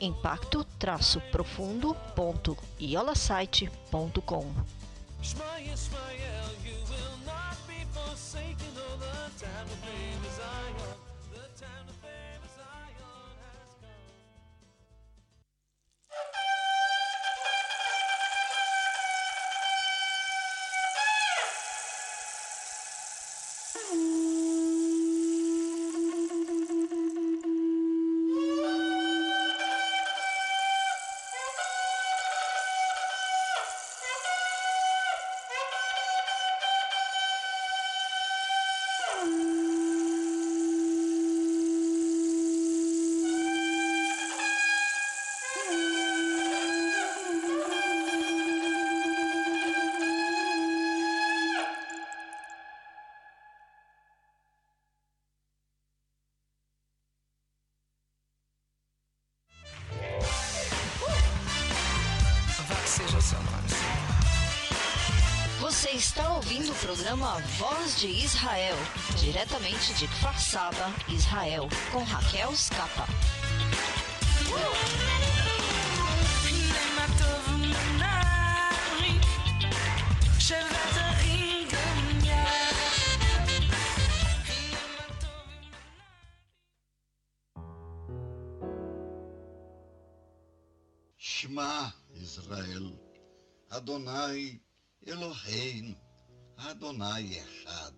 impacto-profundo.iolasite.com. Você Israel, diretamente de Kfar Saba, Israel, com Raquel Scapa. Shema Israel, Adonai Eloheinu, Adonai Echad.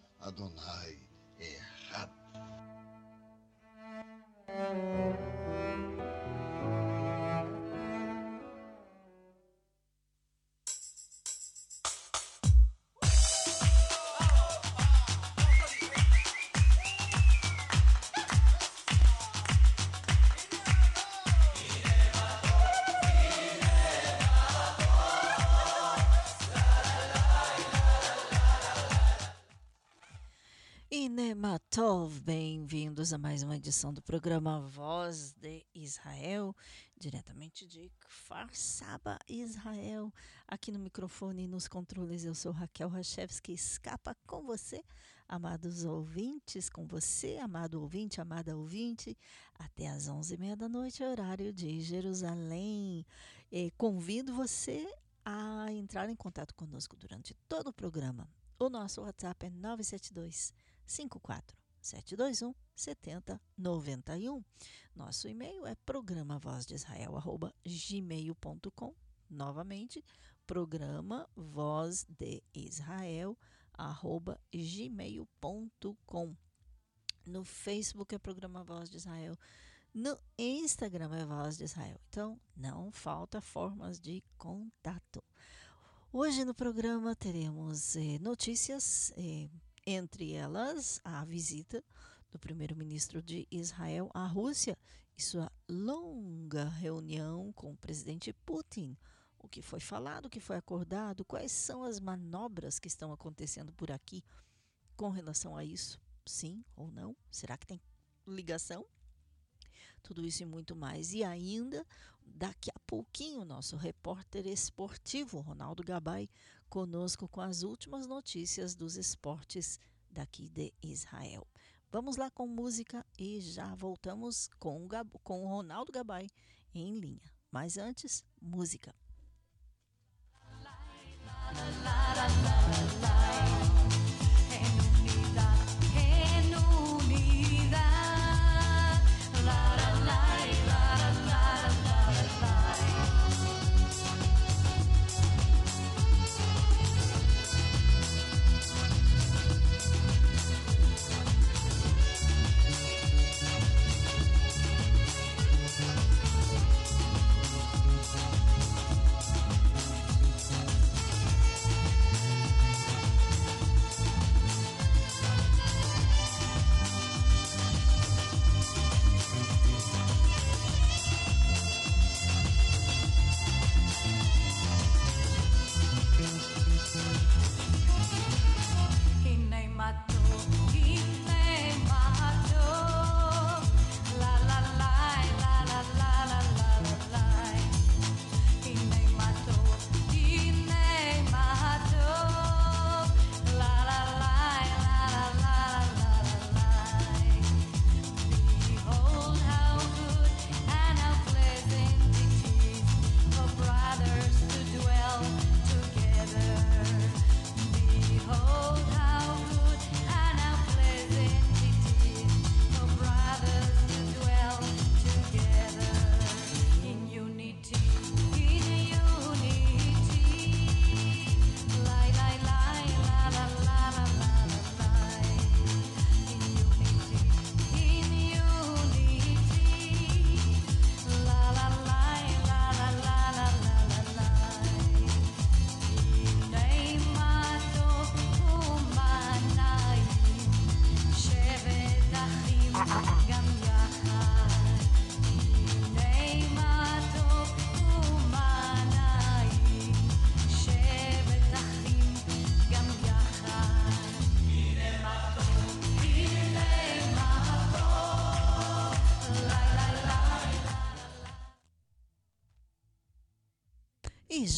Adonai Echad. A mais uma edição do programa Voz de Israel, diretamente de Kfar Saba, Israel. Aqui no microfone e nos controles eu sou Raquel Rachevski, escapa com você, amados ouvintes, com você, amado ouvinte, amada ouvinte, até às onze e meia da noite, horário de Jerusalém. E convido você a entrar em contato conosco durante todo o programa. O nosso WhatsApp é 972 54 721 7091. Nosso e-mail é programa voz de Israel arroba gmail.com. Novamente, programa voz de Israel arroba gmail.com. No Facebook é programa Voz de Israel. No Instagram é Voz de Israel. Então, não falta formas de contato. Hoje no programa teremos eh, notícias eh, entre elas a visita do primeiro-ministro de Israel à Rússia e sua longa reunião com o presidente Putin. O que foi falado, o que foi acordado, quais são as manobras que estão acontecendo por aqui com relação a isso? Sim ou não? Será que tem ligação? Tudo isso e muito mais. E ainda Daqui a pouquinho, nosso repórter esportivo, Ronaldo Gabay, conosco com as últimas notícias dos esportes daqui de Israel. Vamos lá com música e já voltamos com o, Gab com o Ronaldo Gabay em linha. Mas antes, música. La,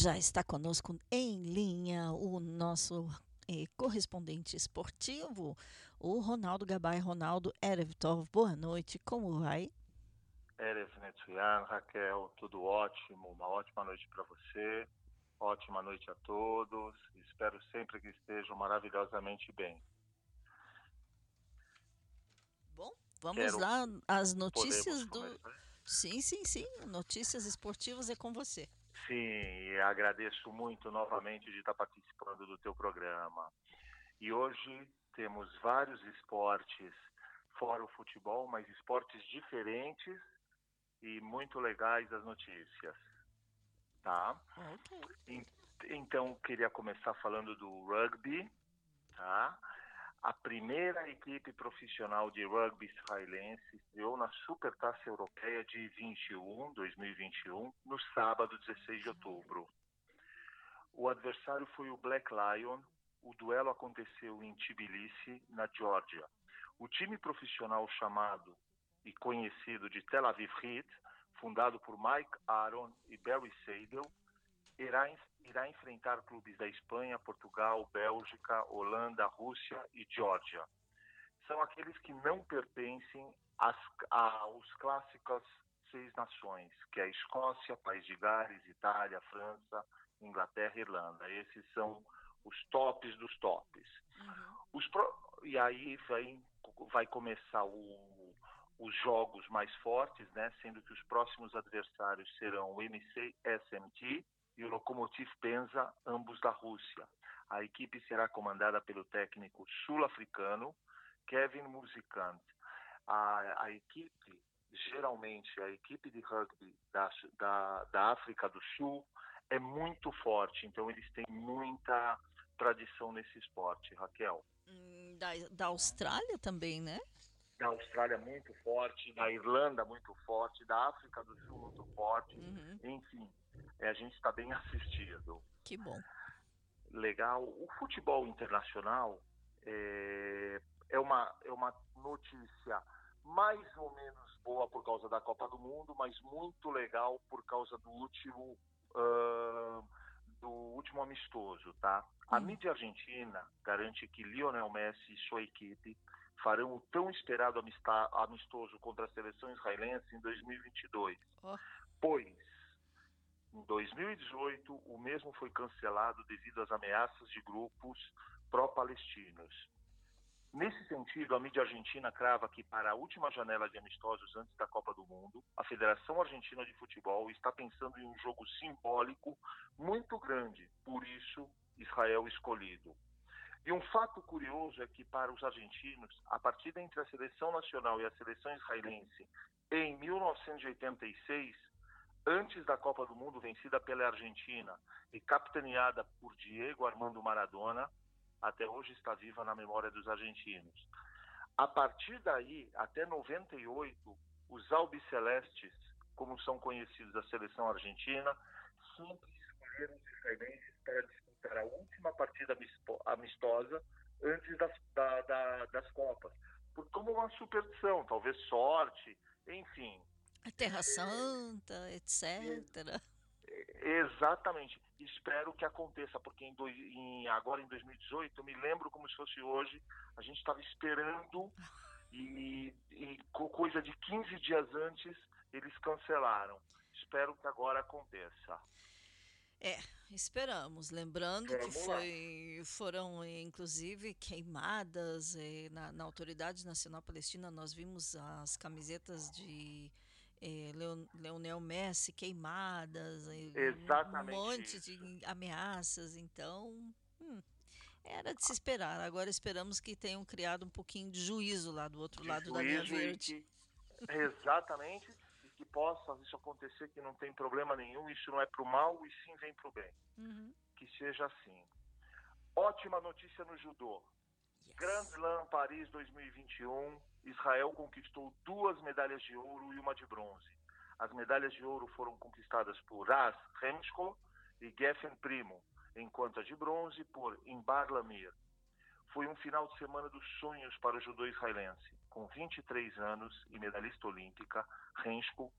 já está conosco em linha o nosso eh, correspondente esportivo, o Ronaldo Gabay. Ronaldo Erevtov, boa noite, como vai? Erev Netsuyan, Raquel, tudo ótimo, uma ótima noite para você, ótima noite a todos, espero sempre que estejam maravilhosamente bem. Bom, vamos Quero lá, as notícias do... Sim, sim, sim, notícias esportivas é com você. Sim, agradeço muito novamente de estar participando do teu programa. E hoje temos vários esportes fora o futebol, mas esportes diferentes e muito legais as notícias. Tá? Okay. Então, queria começar falando do rugby, tá? A primeira equipe profissional de rugby israelense estreou na Supertaça Europeia de 21, 2021, no sábado 16 de outubro. O adversário foi o Black Lion. O duelo aconteceu em Tbilisi, na Geórgia. O time profissional chamado e conhecido de Tel Aviv Heat, fundado por Mike Aaron e Barry Seidel, irá irá enfrentar clubes da Espanha, Portugal, Bélgica, Holanda, Rússia e Geórgia. São aqueles que não pertencem às, aos clássicos seis nações, que é a Escócia, País de Gales, Itália, França, Inglaterra e Irlanda. Esses são os tops dos tops. Uhum. Os pro... E aí vai, vai começar o, os jogos mais fortes, né? sendo que os próximos adversários serão o MC SMT e o Lokomotiv Penza, ambos da Rússia. A equipe será comandada pelo técnico sul-africano Kevin Musikant. A, a, equipe, geralmente, a equipe de rugby da, da, da África do Sul é muito forte, então eles têm muita tradição nesse esporte, Raquel. Hum, da, da Austrália também, né? Da Austrália muito forte, da Irlanda muito forte, da África do Sul muito forte, uhum. enfim a gente está bem assistido. Que bom. Legal. O futebol internacional é, é, uma, é uma notícia mais ou menos boa por causa da Copa do Mundo, mas muito legal por causa do último uh, do último amistoso, tá? A mídia argentina garante que Lionel Messi e sua equipe farão o tão esperado amistoso contra a seleção israelense em 2022. Oh. Pois, em 2018, o mesmo foi cancelado devido às ameaças de grupos pró-palestinos. Nesse sentido, a mídia argentina crava que, para a última janela de amistosos antes da Copa do Mundo, a Federação Argentina de Futebol está pensando em um jogo simbólico muito grande, por isso, Israel escolhido. E um fato curioso é que, para os argentinos, a partida entre a seleção nacional e a seleção israelense em 1986, antes da Copa do Mundo vencida pela Argentina e capitaneada por Diego Armando Maradona, até hoje está viva na memória dos argentinos. A partir daí, até 98, os albicelestes, como são conhecidos da seleção argentina, sempre escolheram os israelenses para disputar a última partida amistosa antes das, da, da, das Copas. Por como uma superstição, talvez sorte, enfim. A Terra Santa, etc. Exatamente. Espero que aconteça, porque em, dois, em, agora em 2018, eu me lembro como se fosse hoje, a gente estava esperando e, e coisa de 15 dias antes eles cancelaram. Espero que agora aconteça. É, esperamos. Lembrando que foi, foram, inclusive, queimadas eh, na, na Autoridade Nacional Palestina. Nós vimos as camisetas de é, Leonel Messi queimadas, Exatamente um monte isso. de ameaças, então hum, era de se esperar. Agora esperamos que tenham criado um pouquinho de juízo lá do outro de lado da linha verde. Que, exatamente, e que possa isso acontecer, que não tem problema nenhum, isso não é para o mal e sim vem para o bem. Uhum. Que seja assim. Ótima notícia no judô. Yes. Grand Slam Paris 2021 Israel conquistou duas medalhas de ouro e uma de bronze. As medalhas de ouro foram conquistadas por Ras Remsko e Geffen Primo, enquanto a de bronze por Imbar Lamir. Foi um final de semana dos sonhos para o judô israelense. Com 23 anos e medalhista olímpica, Remsko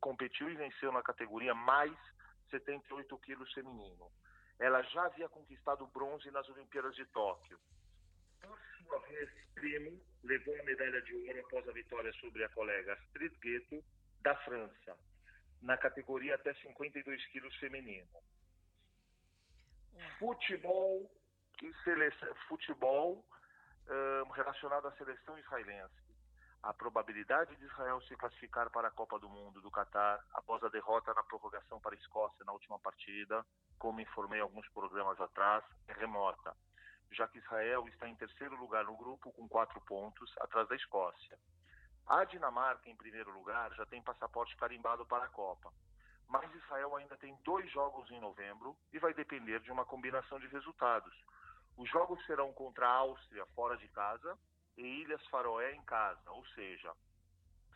competiu e venceu na categoria mais 78 quilos feminino. Ela já havia conquistado bronze nas Olimpíadas de Tóquio por sua vez, Primo levou a medalha de ouro após a vitória sobre a colega Astrid Gueto, da França, na categoria até 52 quilos feminino. Futebol, seleção, futebol um, relacionado à seleção israelense. A probabilidade de Israel se classificar para a Copa do Mundo do Catar após a derrota na prorrogação para a Escócia na última partida, como informei alguns programas atrás, é remota já que Israel está em terceiro lugar no grupo com quatro pontos, atrás da Escócia. A Dinamarca, em primeiro lugar, já tem passaporte carimbado para a Copa. Mas Israel ainda tem dois jogos em novembro e vai depender de uma combinação de resultados. Os jogos serão contra a Áustria fora de casa e Ilhas Faroé em casa, ou seja,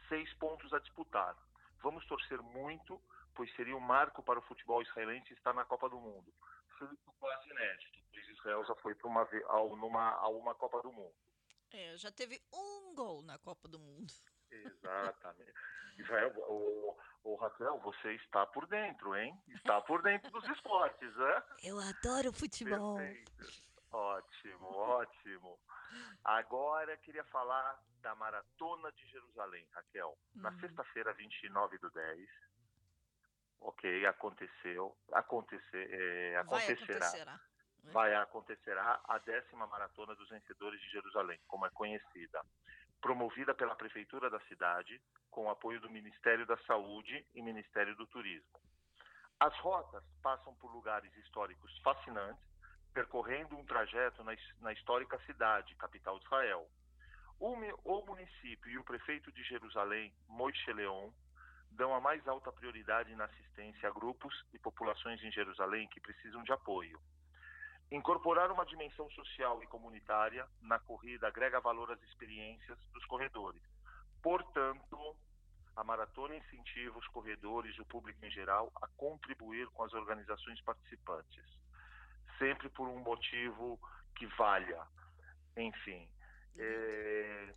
seis pontos a disputar. Vamos torcer muito, pois seria um marco para o futebol israelense estar na Copa do Mundo feito quase inédito, pois Israel já foi para uma, numa, a uma Copa do Mundo. É, já teve um gol na Copa do Mundo. Exatamente. Israel, o, o Raquel, você está por dentro, hein? Está por dentro dos esportes, né? Eu adoro futebol. Perfeito. Ótimo, ótimo. Agora queria falar da Maratona de Jerusalém, Raquel. Na uhum. sexta-feira, 29 do 10, ok, aconteceu, acontecer, é, acontecerá. Vai, vai acontecerá a décima maratona dos vencedores de Jerusalém, como é conhecida, promovida pela prefeitura da cidade, com o apoio do Ministério da Saúde e Ministério do Turismo. As rotas passam por lugares históricos fascinantes, percorrendo um trajeto na, na histórica cidade, capital de Israel. O, o município e o prefeito de Jerusalém, Moishe Leon, dão a mais alta prioridade na assistência a grupos e populações em Jerusalém que precisam de apoio. Incorporar uma dimensão social e comunitária na corrida agrega valor às experiências dos corredores. Portanto, a maratona incentiva os corredores e o público em geral a contribuir com as organizações participantes, sempre por um motivo que valha. Enfim, é,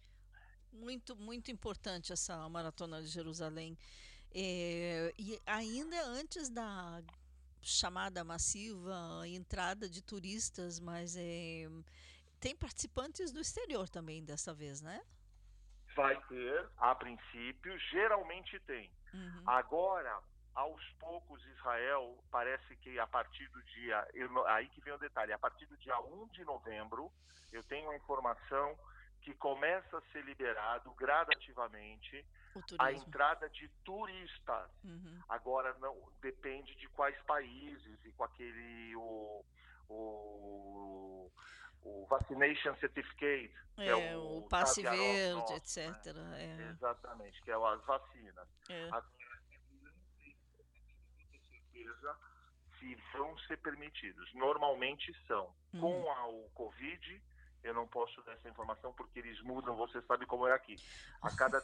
Muito, muito importante essa maratona de Jerusalém. É, e ainda antes da chamada massiva entrada de turistas, mas é, tem participantes do exterior também dessa vez, né? Vai ter, a princípio, geralmente tem. Uhum. Agora, aos poucos, Israel parece que a partir do dia. Eu, aí que vem o detalhe: a partir do dia 1 de novembro, eu tenho a informação que começa a ser liberado gradativamente a entrada de turistas. Uhum. Agora não depende de quais países e com aquele o, o, o vaccination certificate, é, é o, o passe verde, nosso, etc. Né? É. Exatamente, que é as vacinas. É. As certeza se vão ser permitidos. Normalmente são. Uhum. Com a, o Covid, eu não posso dar essa informação porque eles mudam, você sabe como é aqui. A cada,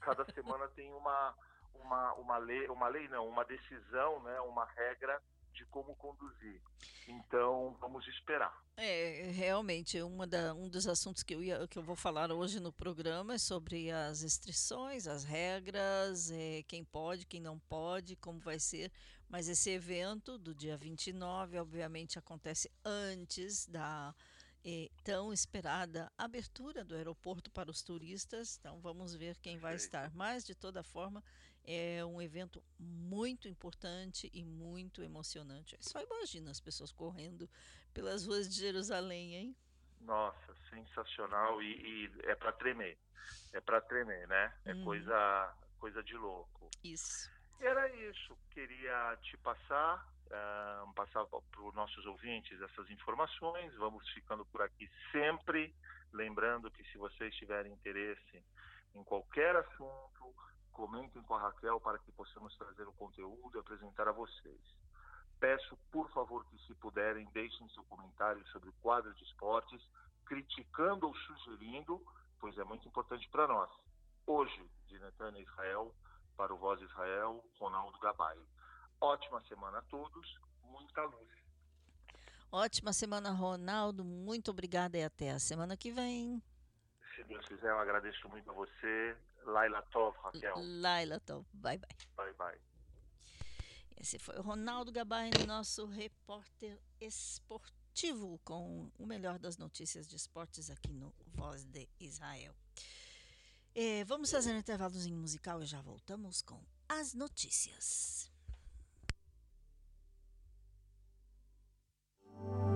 cada semana tem uma, uma, uma lei, uma lei não, uma decisão, né, uma regra de como conduzir. Então, vamos esperar. É, realmente, uma da, um dos assuntos que eu, ia, que eu vou falar hoje no programa é sobre as restrições, as regras, é, quem pode, quem não pode, como vai ser. Mas esse evento do dia 29, obviamente, acontece antes da é, tão esperada abertura do aeroporto para os turistas. Então vamos ver quem vai estar. Mas de toda forma é um evento muito importante e muito emocionante. Só imagina as pessoas correndo pelas ruas de Jerusalém, hein? Nossa, sensacional e, e é para tremer. É para tremer, né? É hum. coisa coisa de louco. Isso. Era isso. Queria te passar passar para os nossos ouvintes essas informações. Vamos ficando por aqui sempre. Lembrando que se vocês tiverem interesse em qualquer assunto, comentem com a Raquel para que possamos trazer o conteúdo e apresentar a vocês. Peço, por favor, que se puderem, deixem seu comentário sobre o quadro de esportes, criticando ou sugerindo, pois é muito importante para nós. Hoje, de Netânia Israel, para o Voz Israel, Ronaldo Gabay. Ótima semana a todos, muita luz. Ótima semana, Ronaldo. Muito obrigada e até a semana que vem. Se Deus quiser, eu agradeço muito a você. Laila Tov, Raquel. Laila Tov. Bye, bye. Bye, bye. Esse foi o Ronaldo Gabay, nosso repórter esportivo, com o melhor das notícias de esportes aqui no Voz de Israel. É, vamos fazer um intervalozinho musical e já voltamos com as notícias. Thank you.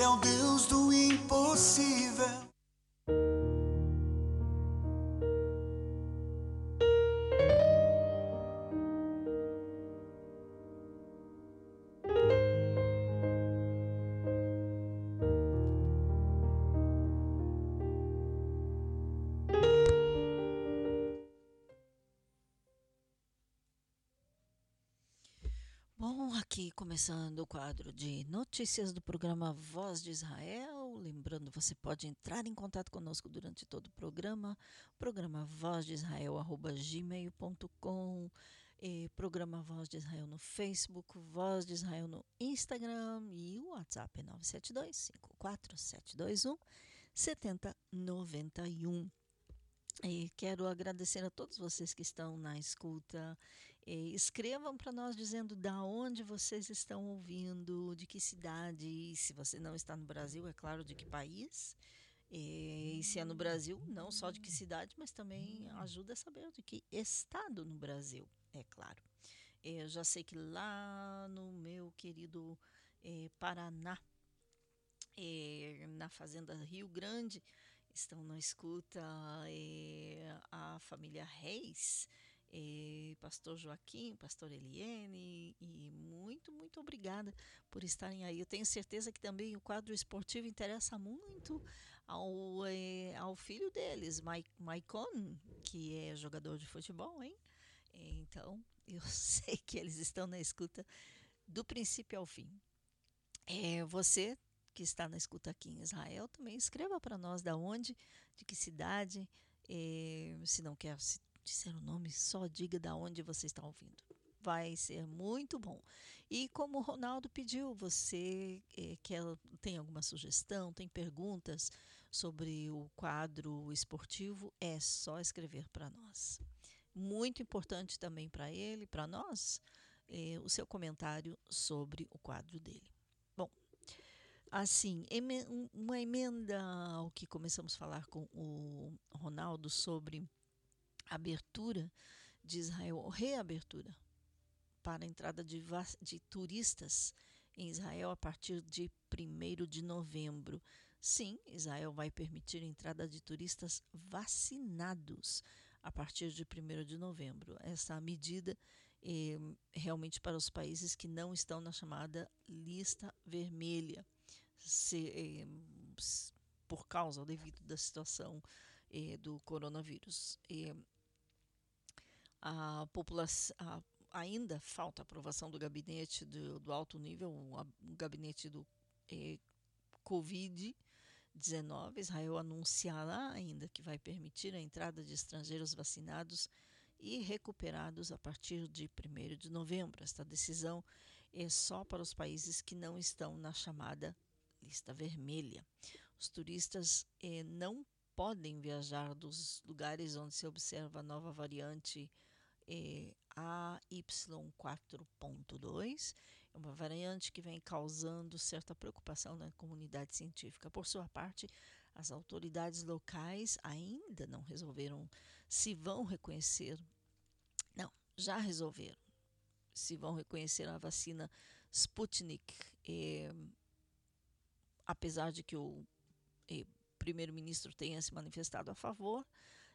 Ele é o Deus do impossível. Aqui começando o quadro de notícias do programa Voz de Israel. Lembrando, você pode entrar em contato conosco durante todo o programa. Programa Voz de Israel, arroba gmail.com. Programa Voz de Israel no Facebook, Voz de Israel no Instagram e o WhatsApp é 972 54721 7091. E quero agradecer a todos vocês que estão na escuta escrevam para nós dizendo da onde vocês estão ouvindo, de que cidade, se você não está no Brasil, é claro, de que país. E se é no Brasil, não só de que cidade, mas também ajuda a saber de que estado no Brasil, é claro. Eu já sei que lá no meu querido eh, Paraná, eh, na Fazenda Rio Grande, estão na escuta eh, a família Reis eh, pastor Joaquim, pastor Eliene, e muito, muito obrigada por estarem aí. Eu tenho certeza que também o quadro esportivo interessa muito ao, eh, ao filho deles, Maicon, que é jogador de futebol, hein? Então, eu sei que eles estão na escuta do princípio ao fim. É, você que está na escuta aqui em Israel, também escreva para nós da onde, de que cidade, é, se não quer se disser o nome, só diga da onde você está ouvindo. Vai ser muito bom. E como o Ronaldo pediu, você é, quer, tem alguma sugestão, tem perguntas sobre o quadro esportivo, é só escrever para nós. Muito importante também para ele, para nós, é, o seu comentário sobre o quadro dele. Bom, assim, uma emenda ao que começamos a falar com o Ronaldo sobre abertura de Israel, reabertura para a entrada de, de turistas em Israel a partir de 1 de novembro. Sim, Israel vai permitir a entrada de turistas vacinados a partir de 1 de novembro. Essa medida é realmente para os países que não estão na chamada lista vermelha, se, é, por causa, devido da situação eh, do coronavírus. E a população ainda falta aprovação do gabinete do, do alto nível, o gabinete do eh, Covid-19. Israel anunciará ainda que vai permitir a entrada de estrangeiros vacinados e recuperados a partir de 1 de novembro. Esta decisão é só para os países que não estão na chamada lista vermelha. Os turistas eh, não podem viajar dos lugares onde se observa a nova variante eh, AY4.2. É uma variante que vem causando certa preocupação na comunidade científica. Por sua parte, as autoridades locais ainda não resolveram se vão reconhecer. Não, já resolveram se vão reconhecer a vacina Sputnik. Eh, apesar de que o eh, primeiro-ministro tenha se manifestado a favor,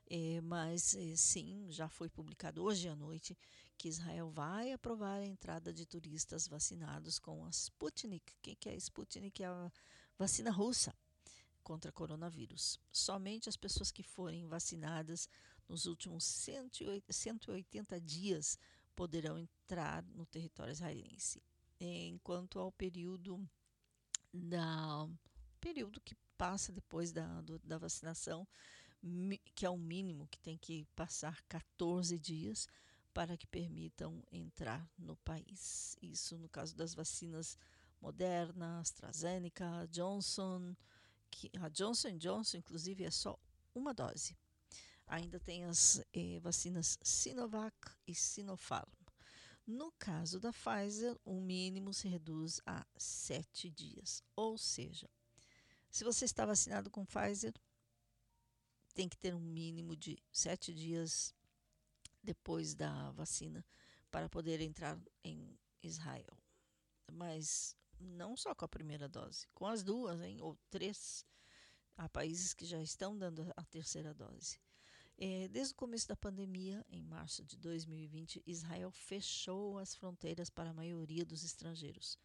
eh, mas eh, sim, já foi publicado hoje à noite que Israel vai aprovar a entrada de turistas vacinados com a Sputnik. O que, é a Sputnik? É a vacina russa contra coronavírus. Somente as pessoas que forem vacinadas nos últimos 180 dias poderão entrar no território israelense. Enquanto ao período da período que passa depois da, do, da vacinação, que é o mínimo que tem que passar 14 dias para que permitam entrar no país. Isso no caso das vacinas Moderna, AstraZeneca, Johnson, que a Johnson Johnson inclusive é só uma dose. Ainda tem as eh, vacinas Sinovac e Sinopharm. No caso da Pfizer, o mínimo se reduz a sete dias. Ou seja, se você está vacinado com Pfizer, tem que ter um mínimo de sete dias depois da vacina para poder entrar em Israel. Mas não só com a primeira dose, com as duas, hein, ou três. Há países que já estão dando a terceira dose. É, desde o começo da pandemia, em março de 2020, Israel fechou as fronteiras para a maioria dos estrangeiros.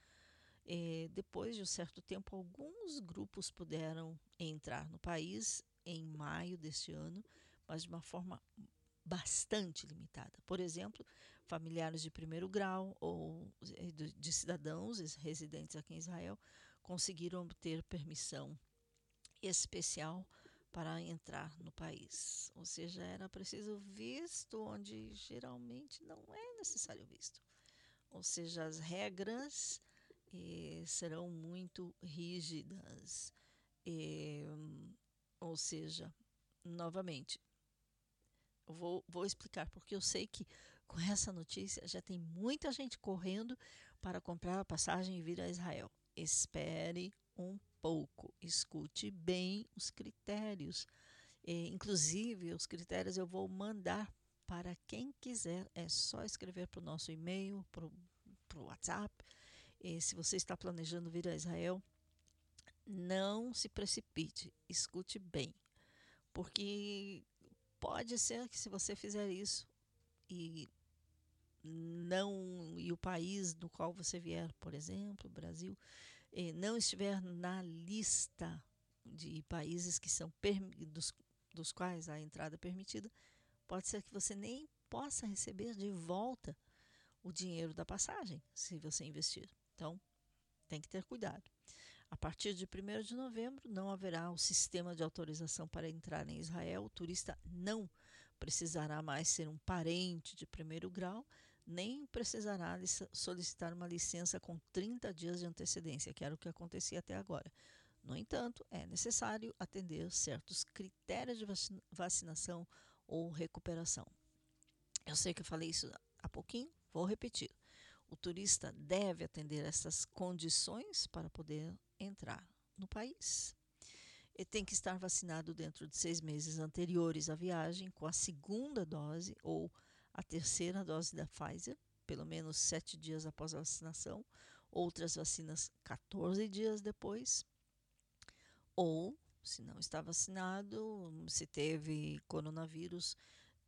É, depois de um certo tempo, alguns grupos puderam entrar no país em maio deste ano, mas de uma forma bastante limitada. Por exemplo, familiares de primeiro grau ou é, de cidadãos residentes aqui em Israel conseguiram obter permissão especial para entrar no país. Ou seja, era preciso visto onde geralmente não é necessário visto. Ou seja, as regras eh, serão muito rígidas. Eh, ou seja, novamente, vou, vou explicar, porque eu sei que com essa notícia já tem muita gente correndo para comprar a passagem e vir a Israel. Espere um pouco, escute bem os critérios. É, inclusive, os critérios eu vou mandar para quem quiser. É só escrever para o nosso e-mail, para o WhatsApp. E se você está planejando vir a Israel, não se precipite, escute bem. Porque pode ser que se você fizer isso e não e o país do qual você vier, por exemplo, Brasil, eh, não estiver na lista de países que são dos, dos quais a entrada é permitida, pode ser que você nem possa receber de volta o dinheiro da passagem se você investir. Então, tem que ter cuidado. A partir de 1 de novembro, não haverá o sistema de autorização para entrar em Israel. O turista não precisará mais ser um parente de primeiro grau, nem precisará solicitar uma licença com 30 dias de antecedência, que era o que acontecia até agora. No entanto, é necessário atender certos critérios de vacinação ou recuperação. Eu sei que eu falei isso há pouquinho, vou repetir. O turista deve atender essas condições para poder entrar no país. Ele tem que estar vacinado dentro de seis meses anteriores à viagem com a segunda dose ou a terceira dose da Pfizer, pelo menos sete dias após a vacinação, outras vacinas 14 dias depois, ou, se não está vacinado, se teve coronavírus,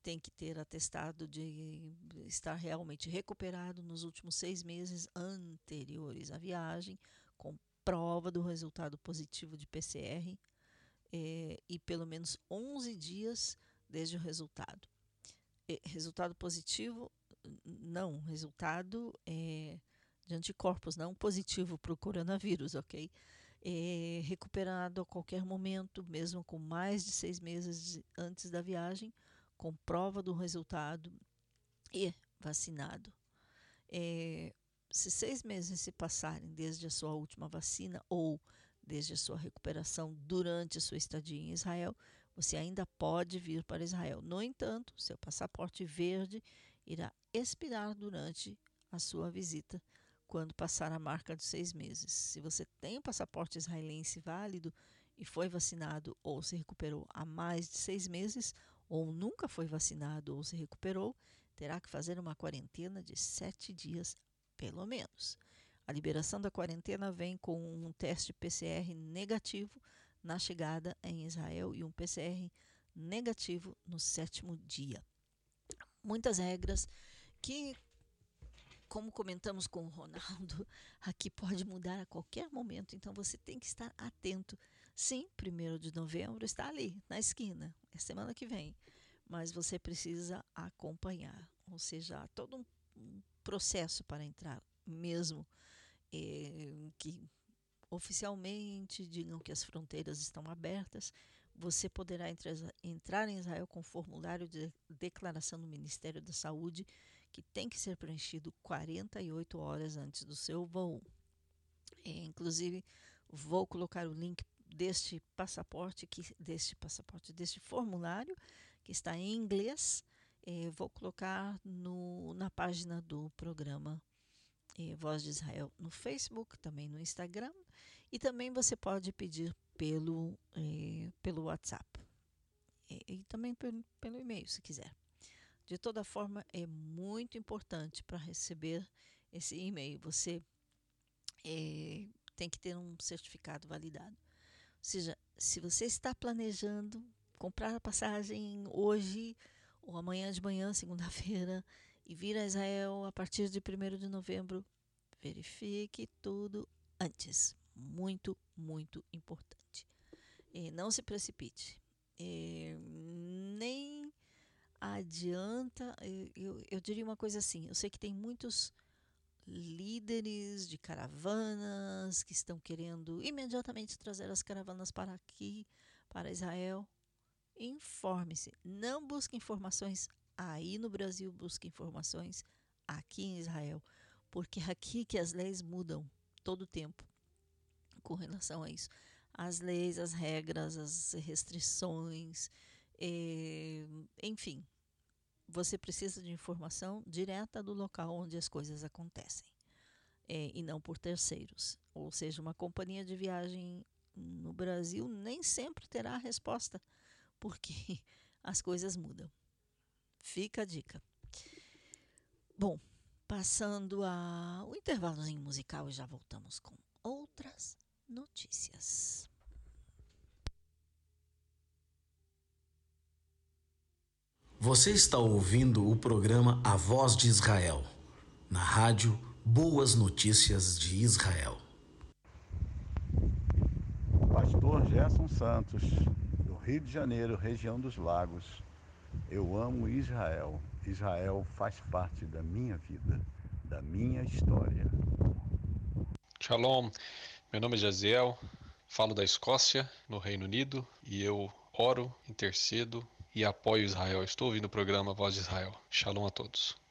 tem que ter atestado de estar realmente recuperado nos últimos seis meses anteriores à viagem, com prova do resultado positivo de PCR é, e pelo menos 11 dias desde o resultado. É, resultado positivo, não, resultado é, de anticorpos, não positivo para o coronavírus, ok? É, recuperado a qualquer momento, mesmo com mais de seis meses de, antes da viagem, com prova do resultado e vacinado. É, se seis meses se passarem desde a sua última vacina ou desde a sua recuperação durante a sua estadia em Israel, você ainda pode vir para Israel. No entanto, seu passaporte verde irá expirar durante a sua visita, quando passar a marca dos seis meses. Se você tem um passaporte israelense válido e foi vacinado ou se recuperou há mais de seis meses, ou nunca foi vacinado ou se recuperou, terá que fazer uma quarentena de sete dias, pelo menos. A liberação da quarentena vem com um teste PCR negativo na chegada em Israel e um PCR negativo no sétimo dia. Muitas regras que, como comentamos com o Ronaldo, aqui pode mudar a qualquer momento, então você tem que estar atento. Sim, primeiro de novembro está ali, na esquina, é semana que vem, mas você precisa acompanhar, ou seja, todo um processo para entrar mesmo eh, que oficialmente digam que as fronteiras estão abertas, você poderá entrar em Israel com formulário de declaração do Ministério da Saúde, que tem que ser preenchido 48 horas antes do seu voo. É, inclusive, vou colocar o link deste passaporte, que, deste passaporte, deste formulário, que está em inglês. É, vou colocar no, na página do programa é, Voz de Israel no Facebook, também no Instagram, e também você pode pedir pelo, pelo WhatsApp e, e também pelo, pelo e-mail, se quiser. De toda forma, é muito importante para receber esse e-mail. Você é, tem que ter um certificado validado. Ou seja, se você está planejando comprar a passagem hoje ou amanhã de manhã, segunda-feira, e vir a Israel a partir de 1 de novembro, verifique tudo antes. Muito, muito importante. E não se precipite. E nem adianta. Eu, eu diria uma coisa assim: eu sei que tem muitos líderes de caravanas que estão querendo imediatamente trazer as caravanas para aqui, para Israel. Informe-se. Não busque informações aí no Brasil, busque informações aqui em Israel, porque é aqui que as leis mudam todo o tempo com relação a isso. As leis, as regras, as restrições, eh, enfim, você precisa de informação direta do local onde as coisas acontecem eh, e não por terceiros. Ou seja, uma companhia de viagem no Brasil nem sempre terá a resposta, porque as coisas mudam. Fica a dica. Bom, passando a o intervalozinho musical e já voltamos com outras notícias. Você está ouvindo o programa A Voz de Israel, na rádio Boas Notícias de Israel. Pastor Gerson Santos, do Rio de Janeiro, região dos Lagos eu amo Israel. Israel faz parte da minha vida, da minha história. Shalom, meu nome é Jaziel, falo da Escócia, no Reino Unido, e eu oro, intercedo e apoio Israel. Estou ouvindo o programa Voz de Israel. Shalom a todos.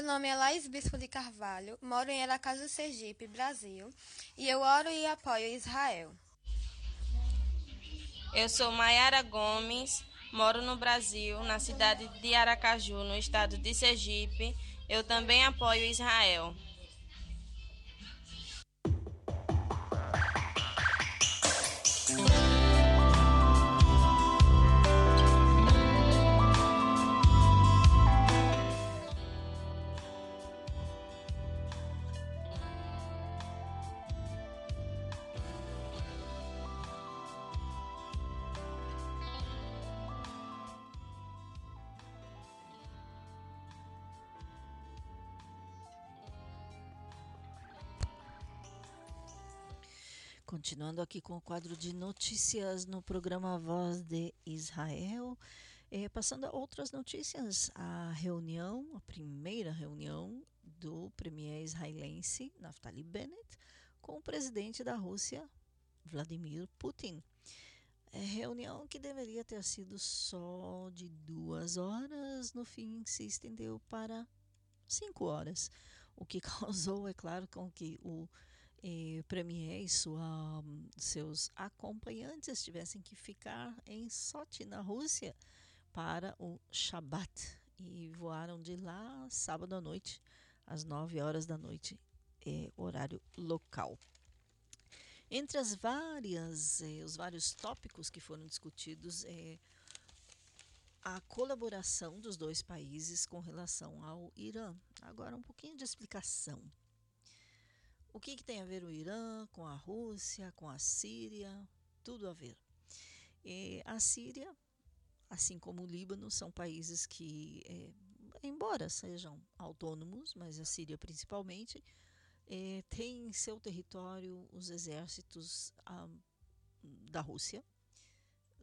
Meu nome é Laís Bispo de Carvalho, moro em Aracaju, Sergipe, Brasil, e eu oro e apoio Israel. Eu sou Maiara Gomes, moro no Brasil, na cidade de Aracaju, no estado de Sergipe. Eu também apoio Israel. Continuando aqui com o quadro de notícias no programa Voz de Israel, é, passando a outras notícias, a reunião, a primeira reunião do premier israelense Naftali Bennett com o presidente da Rússia, Vladimir Putin. É, reunião que deveria ter sido só de duas horas, no fim se estendeu para cinco horas, o que causou, é claro, com que o eh, Premier e sua, seus acompanhantes tivessem que ficar em Sochi, na Rússia, para o Shabat. E voaram de lá sábado à noite, às 9 horas da noite, eh, horário local. Entre as várias, eh, os vários tópicos que foram discutidos, é a colaboração dos dois países com relação ao Irã. Agora, um pouquinho de explicação. O que, que, tem a ver o Irã com a Rússia, com a Síria? Tudo a ver. E a Síria, assim como o Líbano, são países que, é, embora sejam autônomos, mas a Síria principalmente, é, tem em seu território os exércitos a, da Rússia,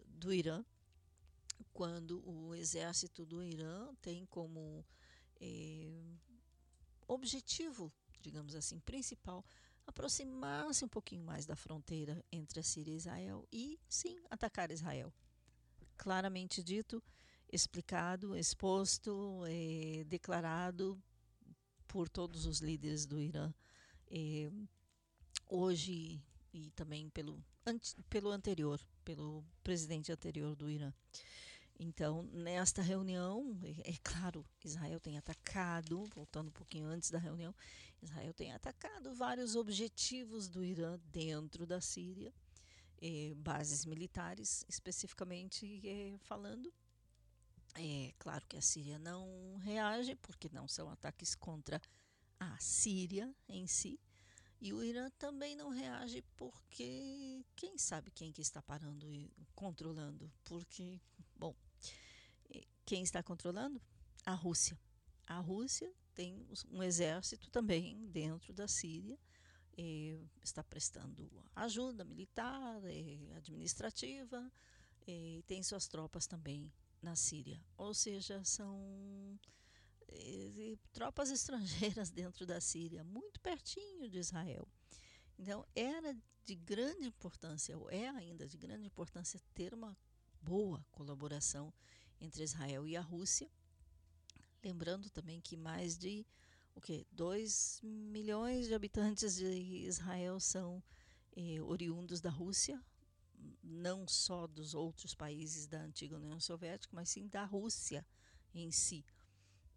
do Irã, quando o exército do Irã tem como é, objetivo digamos assim, principal, aproximar-se um pouquinho mais da fronteira entre a Síria e Israel e, sim, atacar Israel. Claramente dito, explicado, exposto, eh, declarado por todos os líderes do Irã. Eh, hoje e também pelo, pelo anterior, pelo presidente anterior do Irã. Então, nesta reunião, é, claro, Israel tem atacado, voltando um pouquinho antes da reunião, Israel tem atacado vários objetivos do Irã dentro da Síria, eh, bases militares, especificamente eh, falando. É claro que a Síria não reage, porque não são ataques contra a Síria em si, e o Irã também não reage porque quem sabe quem que está parando e controlando, porque, quem está controlando? A Rússia. A Rússia tem um exército também dentro da Síria, está prestando ajuda militar, administrativa, e tem suas tropas também na Síria. Ou seja, são tropas estrangeiras dentro da Síria, muito pertinho de Israel. Então, era de grande importância, ou é ainda de grande importância, ter uma boa colaboração entre Israel e a Rússia. Lembrando também que mais de o que 2 milhões de habitantes de Israel são eh, oriundos da Rússia, não só dos outros países da antiga União Soviética, mas sim da Rússia em si.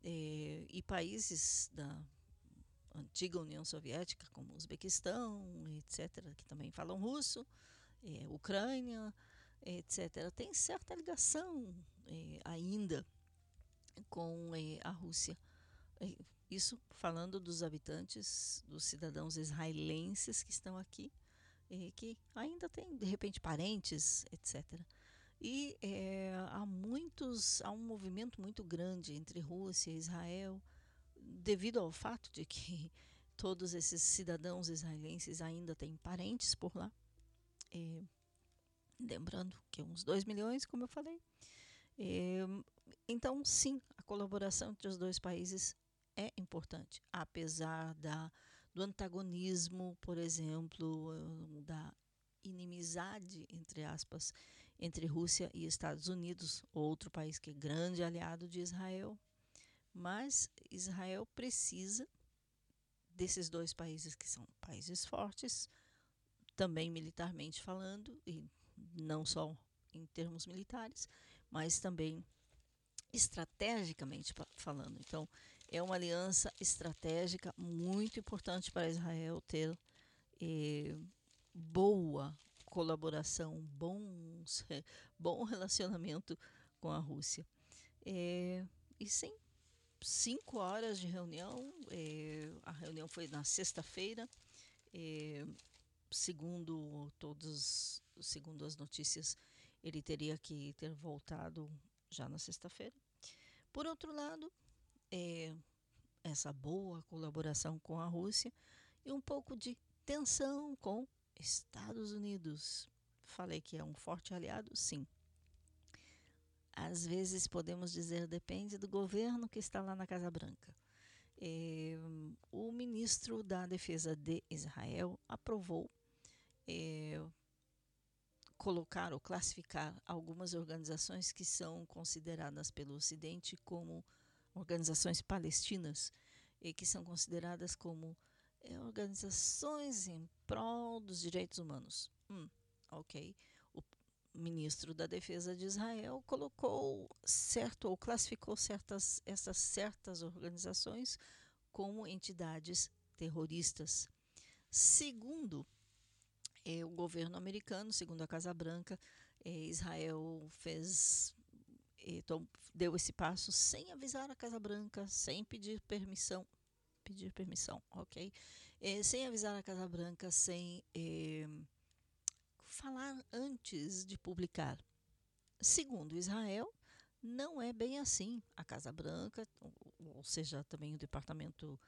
Eh, e países da antiga União Soviética, como Uzbequistão, etc., que também falam russo, eh, Ucrânia, etc., tem certa ligação ainda com eh, a Rússia. Eh, isso falando dos habitantes, dos cidadãos israelenses que estão aqui, que ainda têm, de repente, parentes, etc. E há muitos, há um movimento muito grande entre Rússia e Israel, devido ao fato de que todos esses cidadãos israelenses ainda têm parentes por lá. lembrando que uns 2 milhões, como eu falei, é, então, sim, a colaboração entre os dois países é importante, apesar da, do antagonismo, por exemplo, eh, da inimizade, entre aspas, entre Rússia e Estados Unidos, outro país que é grande aliado de Israel. Mas Israel precisa desses dois países que são países fortes, também militarmente falando, e não só em termos militares, mas também estrategicamente falando. Então, é uma aliança estratégica muito importante para Israel ter eh, boa colaboração, bons, bom relacionamento com a Rússia. É, e sim, cinco horas de reunião. É, a reunião foi na sexta-feira. É, segundo todos, segundo as notícias, ele teria que ter voltado já na sexta-feira. Por outro lado, é, essa boa colaboração com a Rússia e um pouco de tensão com Estados Unidos. Falei que é um forte aliado? Sim. Às vezes podemos dizer depende do governo que está lá na Casa Branca. É, o ministro da Defesa de Israel aprovou é, colocar ou classificar algumas organizações que são consideradas pelo Ocidente como organizações palestinas e que são consideradas como é, organizações em prol dos direitos humanos. Hum, ok. O ministro da Defesa de Israel colocou certo ou classificou certas essas certas organizações como entidades terroristas. Segundo é, o governo americano, segundo a Casa Branca, é, Israel fez então, deu esse passo sem avisar a Casa Branca, sem pedir permissão, pedir permissão, ok? É, sem avisar a Casa Branca, sem é, falar antes de publicar. Segundo Israel, não é bem assim. A Casa Branca, ou seja, também o Departamento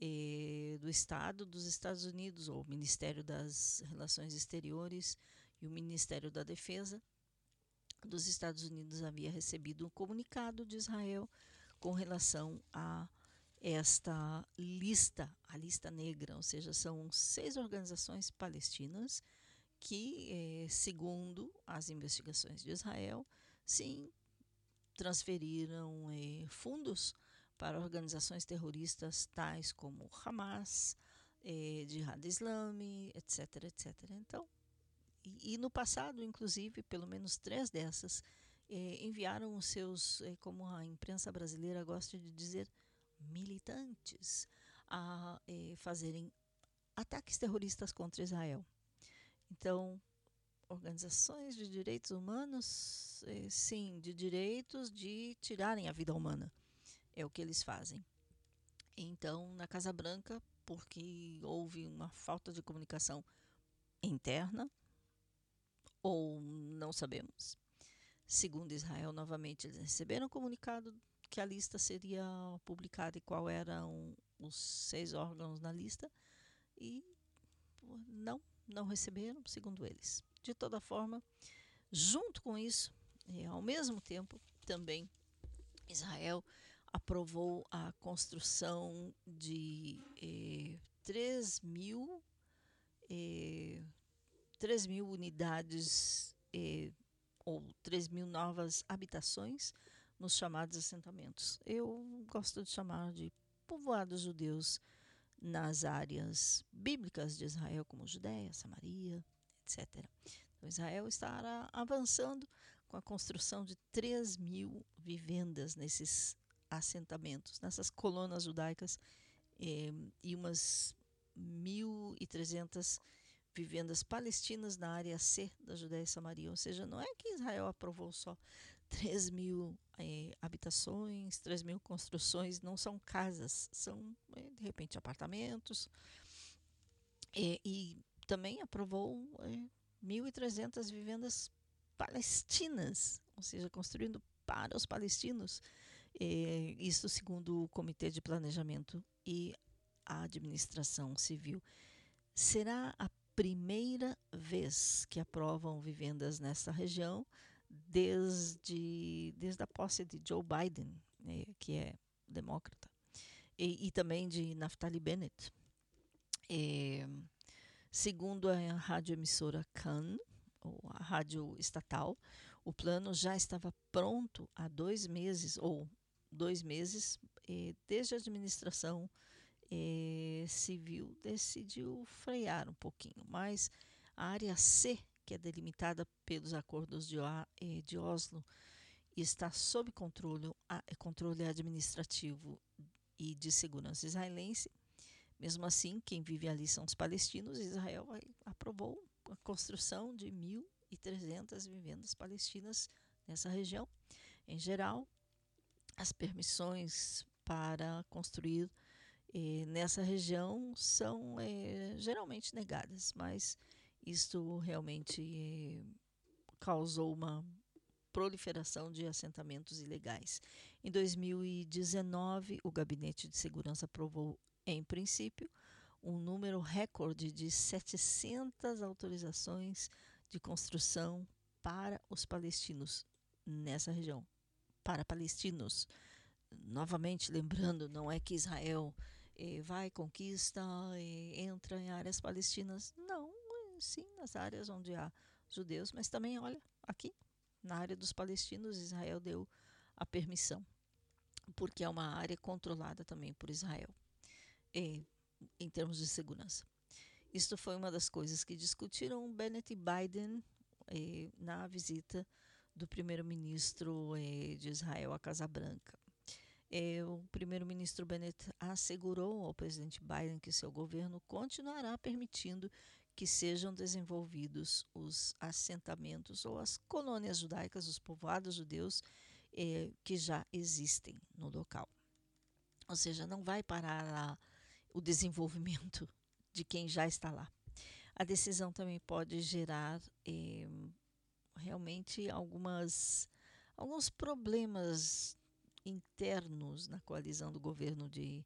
eh, do Estado dos Estados Unidos, ou o Ministério das Relações Exteriores e o Ministério da Defesa dos Estados Unidos havia recebido um comunicado de Israel com relação a esta lista, a lista negra, ou seja, são seis organizações palestinas que, eh, segundo as investigações de Israel, sim transferiram eh, fundos para organizações terroristas tais como Hamas, eh, Jihad etc, etc. Então, e, e, no passado, inclusive, pelo menos três dessas eh, enviaram os seus, eh, como a imprensa brasileira gosta de dizer, militantes a eh, fazerem ataques terroristas contra Israel. Então, organizações de direitos humanos, eh, sim, de direitos de tirarem a vida humana. É o que eles fazem. Então, na Casa Branca, porque houve uma falta de comunicação interna, ou não sabemos. Segundo Israel, novamente, eles receberam comunicado que a lista seria publicada e qual eram os seis órgãos na lista e não, não receberam, segundo eles. De toda forma, junto com isso, e ao mesmo tempo, também Israel aprovou a construção de eh, 3 mil, eh, 3 mil unidades eh, ou 3 mil novas habitações nos chamados assentamentos. Eu gosto de chamar de povoados judeus nas áreas bíblicas de Israel, como Judéia, Samaria, etc. Então, Israel estará avançando com a construção de 3 mil vivendas nesses assentamentos, nessas colunas judaicas, eh, e umas 1.300 vivendas palestinas na área C da Judéia e Samaria. Ou seja, não é que Israel aprovou só 3 mil é, habitações, 3 mil construções, não são casas, são, é, de repente, apartamentos. É, e também aprovou é, 1.300 vivendas palestinas, ou seja, construindo para os palestinos. É, isso segundo o Comitê de Planejamento e a Administração Civil. Será a primeira vez que aprovam vivendas nessa região desde, desde a posse de Joe Biden, né, que é democrata, e, e, também de Naftali Bennett. É, segundo a rádio emissora Khan, ou a rádio estatal, o plano já estava pronto há dois meses, ou dois meses, eh, desde a administração eh, civil decidiu frear um pouquinho, mas a área C, que é delimitada pelos acordos de, eh, de Oslo está sob controle, controle administrativo e de segurança israelense. Mesmo assim, quem vive ali são os palestinos. Israel aprovou a construção de 1.300 vivendas palestinas nessa região. Em geral, as permissões para construir eh, nessa região são eh, geralmente negadas, mas isto realmente eh, causou uma proliferação de assentamentos ilegais. Em 2019, o Gabinete de Segurança aprovou, em princípio, um número recorde de 700 autorizações de construção para os palestinos nessa região. Para palestinos. Novamente, lembrando, não é que Israel eh, vai, conquista, eh, entra em áreas palestinas. Não, sim, nas áreas onde há judeus, mas também, olha, aqui na área dos palestinos, Israel deu a permissão, porque é uma área controlada também por Israel, em, em termos de segurança. Isto foi uma das coisas que discutiram Bennett e Biden eh, na visita do primeiro-ministro eh, de Israel à Casa Branca. Eh, o primeiro-ministro Bennett assegurou ao presidente Biden que seu governo continuará permitindo que sejam desenvolvidos os assentamentos ou as colônias judaicas, os povoados judeus eh, que já existem no local. Ou seja, não vai parar a, o desenvolvimento de quem já está lá. A decisão também pode gerar eh, realmente algumas, alguns problemas internos na coalizão do governo de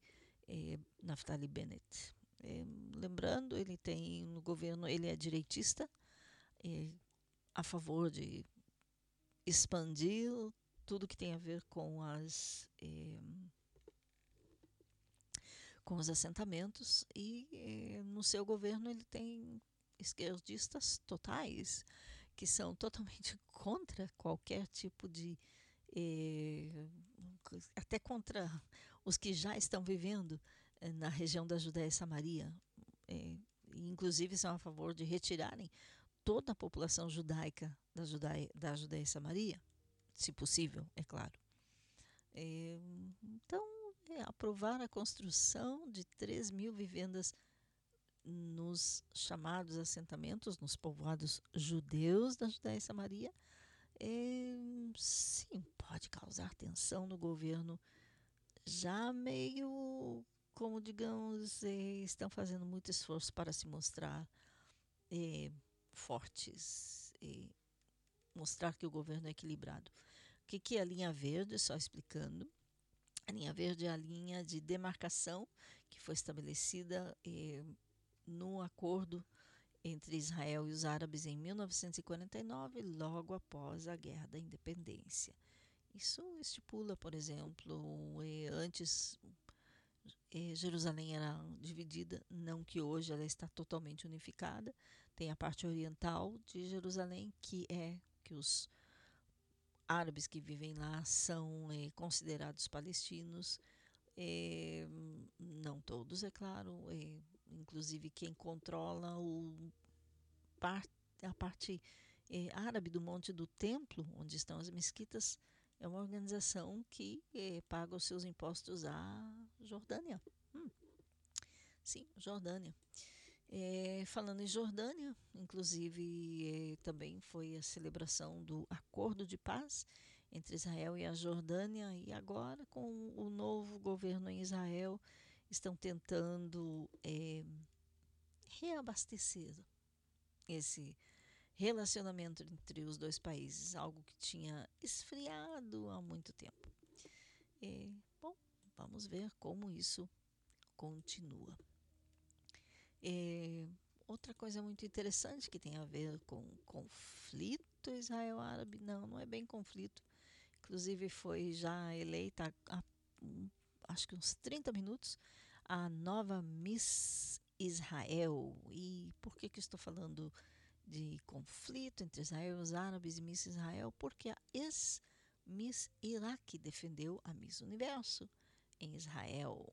eh, Naftali Bennett. É, lembrando, ele tem no governo, ele é direitista, é, a favor de expandir tudo que tem a ver com as é, com os assentamentos e no seu governo ele tem esquerdistas totais que são totalmente contra qualquer tipo de é, até contra os que já estão vivendo eh, na região da Judéia e Samaria, é, inclusive são a favor de retirarem toda a população judaica da Judéia, da Judéia e Samaria, se possível, é claro. É, então, é, aprovar a construção de 3 mil vivendas nos chamados assentamentos, nos povoados judeus da Judéia e Samaria, é, sim, pode causar tensão no governo já meio como, digamos, eh, estão fazendo muito esforço para se mostrar eh, fortes e mostrar que o governo é equilibrado. O que, que é a linha verde? Só explicando. A linha verde é a linha de demarcação que foi estabelecida eh, no acordo entre Israel e os árabes em 1949, logo após a Guerra da Independência. Isso estipula, por exemplo, antes Jerusalém era dividida, não que hoje ela está totalmente unificada. Tem a parte oriental de Jerusalém, que é que os árabes que vivem lá são eh, considerados palestinos. Eh, não todos, é claro. Eh, inclusive quem controla o par, a parte eh, árabe do Monte do Templo, onde estão as mesquitas, é uma organização que eh, paga os seus impostos à Jordânia. Hum. Sim, Jordânia. É, falando em Jordânia, inclusive é, também foi a celebração do acordo de paz entre Israel e a Jordânia, e agora, com o novo governo em Israel, estão tentando é, reabastecer esse relacionamento entre os dois países, algo que tinha esfriado há muito tempo. Bom, vamos ver como isso continua. Outra coisa muito interessante que tem a ver com conflito Israel-Árabe, não, não é bem conflito. Inclusive foi já eleita há, acho que uns 30 minutos a nova Miss Israel. E por que que estou falando de conflito entre Israel e os árabes e Miss Israel, porque a ex-Miss Iraque defendeu a Miss Universo em Israel.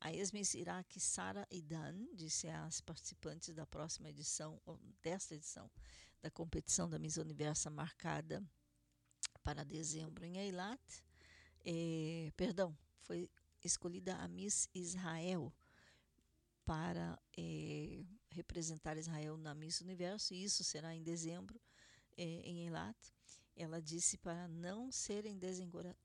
A ex-Miss Iraque Sara Idan disse às participantes da próxima edição, desta edição, da competição da Miss Universo marcada para dezembro em Eilat. É, perdão, foi escolhida a Miss Israel para é, representar Israel na Miss Universo, e isso será em dezembro é, em Eilat. Ela disse para não serem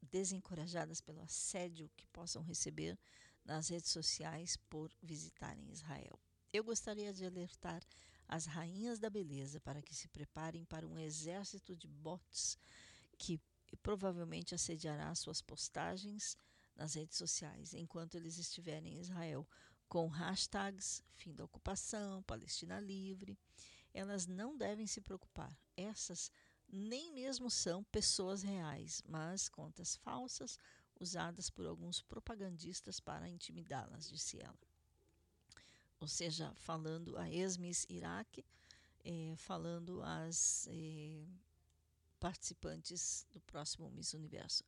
desencorajadas pelo assédio que possam receber nas redes sociais por visitarem Israel. Eu gostaria de alertar as rainhas da beleza para que se preparem para um exército de bots que provavelmente assediará suas postagens nas redes sociais enquanto eles estiverem em Israel, com hashtags fim da ocupação, Palestina livre. Elas não devem se preocupar. Essas nem mesmo são pessoas reais, mas contas falsas usadas por alguns propagandistas para intimidá-las, disse ela. Ou seja, falando a ex-Miss Iraque, eh, falando às eh, participantes do próximo Miss Universo.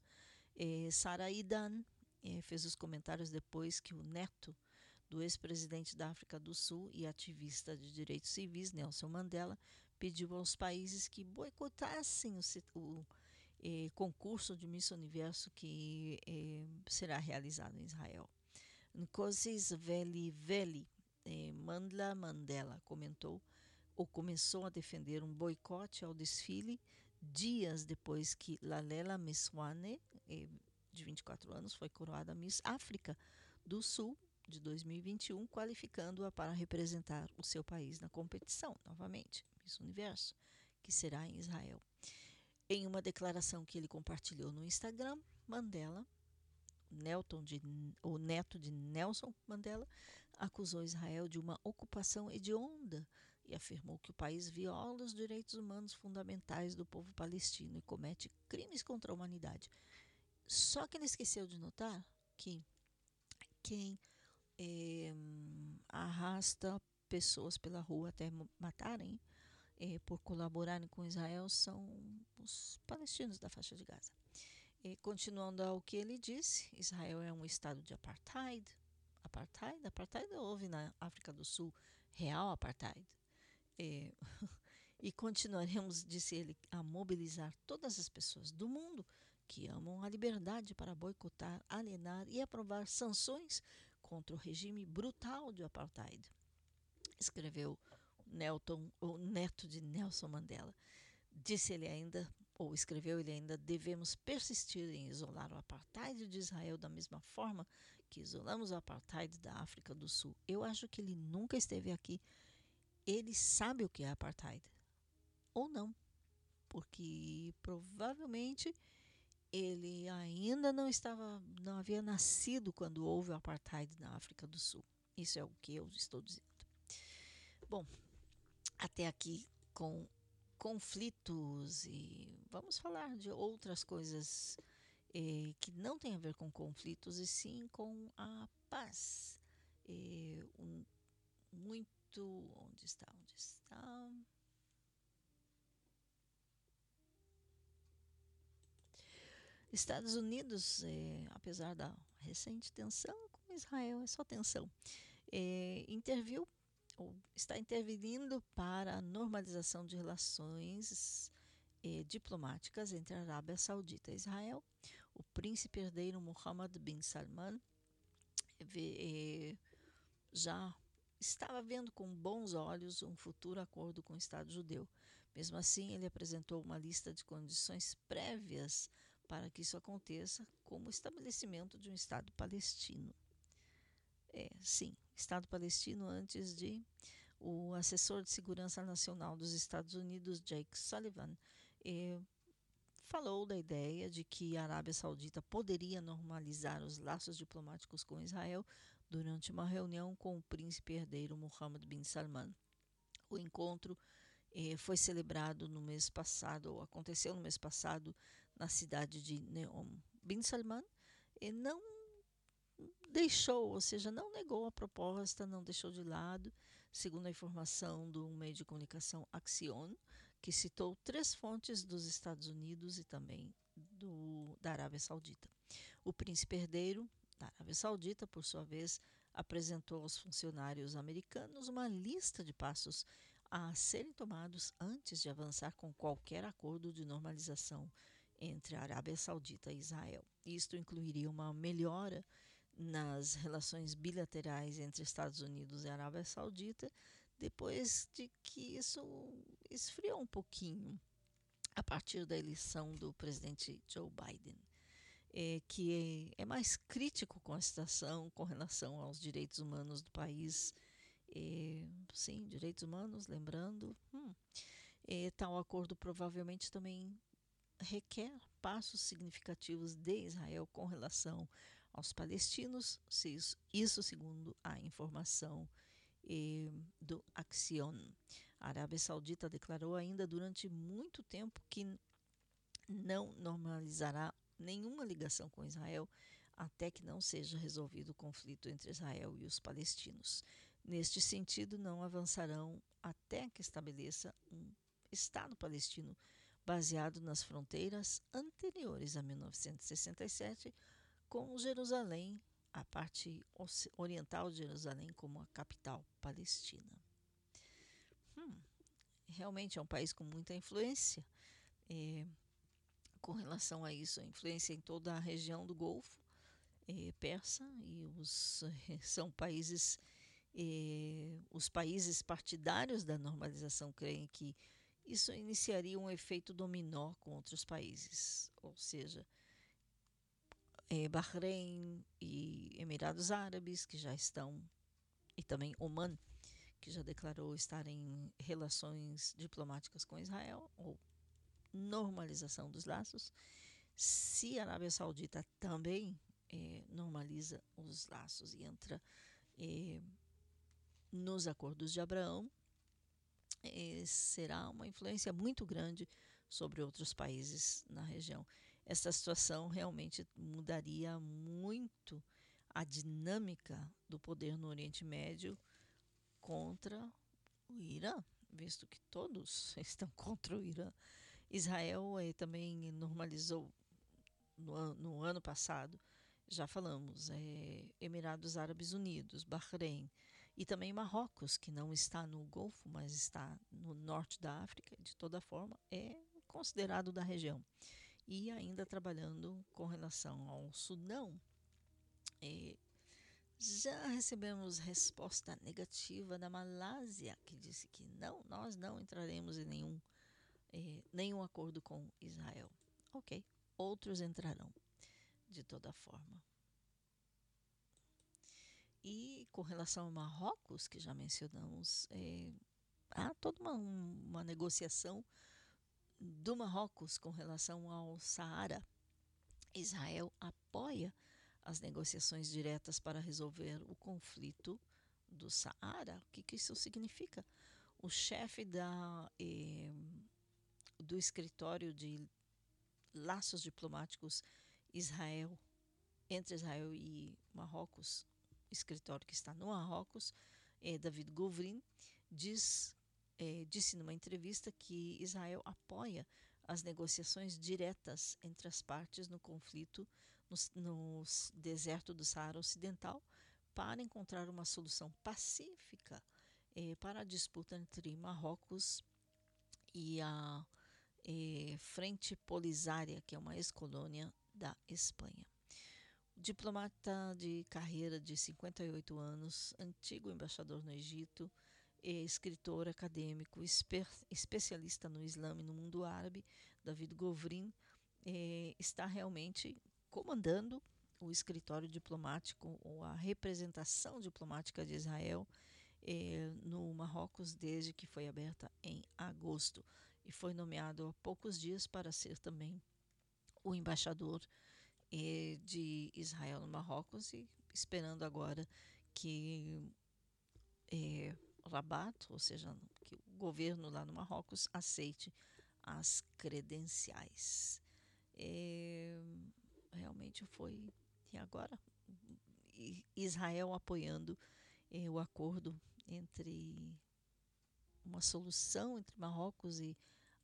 Eh, Sara Idan eh, fez os comentários depois que o neto do ex-presidente da África do Sul e ativista de direitos civis, Nelson Mandela, pediu aos países que boicotassem o, o eh, concurso de Miss Universo que eh, será realizado em Israel. Nkosis Veli Veli eh, Mandla Mandela comentou ou começou a defender um boicote ao desfile dias depois que Lalela Meswane, eh, de 24 anos, foi coroada Miss África do Sul de 2021, qualificando-a para representar o seu país na competição, novamente, Miss Universo, que será em Israel. Em uma declaração que ele compartilhou no Instagram, Mandela, Nelton de, o neto de Nelson Mandela, acusou Israel de uma ocupação hedionda e afirmou que o país viola os direitos humanos fundamentais do povo palestino e comete crimes contra a humanidade. Só que ele esqueceu de notar que quem é, arrasta pessoas pela rua até matarem é, por colaborarem com Israel são os palestinos da faixa de Gaza. E, continuando ao que ele disse, Israel é um estado de apartheid. Apartheid? Apartheid houve na África do Sul, real apartheid. É, e continuaremos, disse ele, a mobilizar todas as pessoas do mundo que amam a liberdade para boicotar, alienar e aprovar sanções contra o regime brutal de apartheid. Escreveu Nelton, o neto de Nelson Mandela. Disse ele ainda, ou escreveu ele ainda, devemos persistir em isolar o apartheid de Israel da mesma forma que isolamos o apartheid da África do Sul. Eu acho que ele nunca esteve aqui. Ele sabe o que é apartheid. Ou não. Porque provavelmente ele ainda não estava, não havia nascido quando houve o apartheid na África do Sul. Isso é o que eu estou dizendo. Bom, até aqui com conflitos e vamos falar de outras coisas eh, que não tem a ver com conflitos e sim com a paz. Eh, um, muito. Onde está? Onde está? Estados Unidos, eh, apesar da recente tensão com Israel, é só tensão, interviu ou está intervindo para a normalização de relações eh, diplomáticas entre a Arábia Saudita e Israel. O príncipe herdeiro Mohammed bin Salman já estava vendo com bons olhos um futuro acordo com o Estado judeu. Mesmo assim, ele apresentou uma lista de condições prévias para que isso aconteça, como estabelecimento de um Estado palestino. É, sim, Estado palestino antes de o assessor de segurança nacional dos Estados Unidos, Jake Sullivan, eh, falou da ideia de que a Arábia Saudita poderia normalizar os laços diplomáticos com Israel durante uma reunião com o príncipe herdeiro Mohammed bin Salman. O encontro eh, foi celebrado no mês passado, ou aconteceu no mês passado, na cidade de Neom. Bin Salman eh, não deixou, ou seja, não negou a proposta, não deixou de lado, segundo a informação do meio de comunicação Axion, que citou três fontes dos Estados Unidos e também do, da Arábia Saudita. O príncipe herdeiro da Arábia Saudita, por sua vez, apresentou aos funcionários americanos uma lista de passos a serem tomados antes de avançar com qualquer acordo de normalização entre a Arábia Saudita e Israel. Isto incluiria uma melhora nas relações bilaterais entre Estados Unidos e Arábia Saudita, depois de que isso esfriou um pouquinho a partir da eleição do presidente Joe Biden, é, que é, é, mais crítico com a situação com relação aos direitos humanos do país. É, sim, direitos humanos, lembrando. Hum, é, tal acordo provavelmente também requer passos significativos de Israel com relação aos palestinos, isso, isso segundo a informação eh, do Axion. A Arábia Saudita declarou ainda durante muito tempo que não normalizará nenhuma ligação com Israel até que não seja resolvido o conflito entre Israel e os palestinos. Neste sentido, não avançarão até que estabeleça um Estado palestino baseado nas fronteiras anteriores a 1967, com Jerusalém, a parte oriental de Jerusalém, como a capital palestina. Hum, realmente é um país com muita influência. É, com relação a isso, a influência em toda a região do Golfo é, Persa e os são países é, os países partidários da normalização creem que isso iniciaria um efeito dominó com outros países, ou seja, é, Bahrein e Emirados Árabes que já estão e também Oman que já declarou estar em relações diplomáticas com Israel, ou normalização dos laços. Se a Arábia Saudita também é, normaliza os laços e entra é, nos acordos de Abraão, é, será uma influência muito grande sobre outros países na região. Essa situação realmente mudaria muito a dinâmica do poder no Oriente Médio contra o Irã, visto que todos estão contra o Irã. Israel eh, também normalizou no, no, ano passado, já falamos, eh, Emirados Árabes Unidos, Bahrein e também Marrocos, que não está no Golfo, mas está no norte da África, de toda forma, é considerado da região. E ainda trabalhando com relação ao Sudão, eh, já recebemos resposta negativa da Malásia, que disse que não, nós não entraremos em nenhum, eh, nenhum acordo com Israel. Ok, outros entrarão, de toda forma. E com relação ao Marrocos, que já mencionamos, eh, há toda uma, uma negociação do Marrocos com relação ao Saara. Israel apoia as negociações diretas para resolver o conflito do Saara. O que, que isso significa? O chefe da, eh, do escritório de laços diplomáticos Israel entre Israel e Marrocos, escritório que está no Marrocos, é David Govrin, diz, é, disse numa entrevista que Israel apoia as negociações diretas entre as partes no conflito no, no deserto do Saara Ocidental para encontrar uma solução pacífica eh, para a disputa entre Marrocos e a eh, Frente Polisária, que é uma ex-colônia da Espanha. Diplomata de carreira de 58 anos, antigo embaixador no Egito, escritor acadêmico, especialista no Islã e no mundo árabe, David Govrin, está realmente comandando o escritório diplomático ou a representação diplomática de Israel no Marrocos desde que foi aberta em agosto e foi nomeado há poucos dias para ser também o embaixador de Israel no Marrocos e esperando agora que eh, Rabat, ou seja, que o governo lá no Marrocos aceite as credenciais. É, realmente foi. E agora, Israel apoiando eh, o acordo entre uma solução entre Marrocos e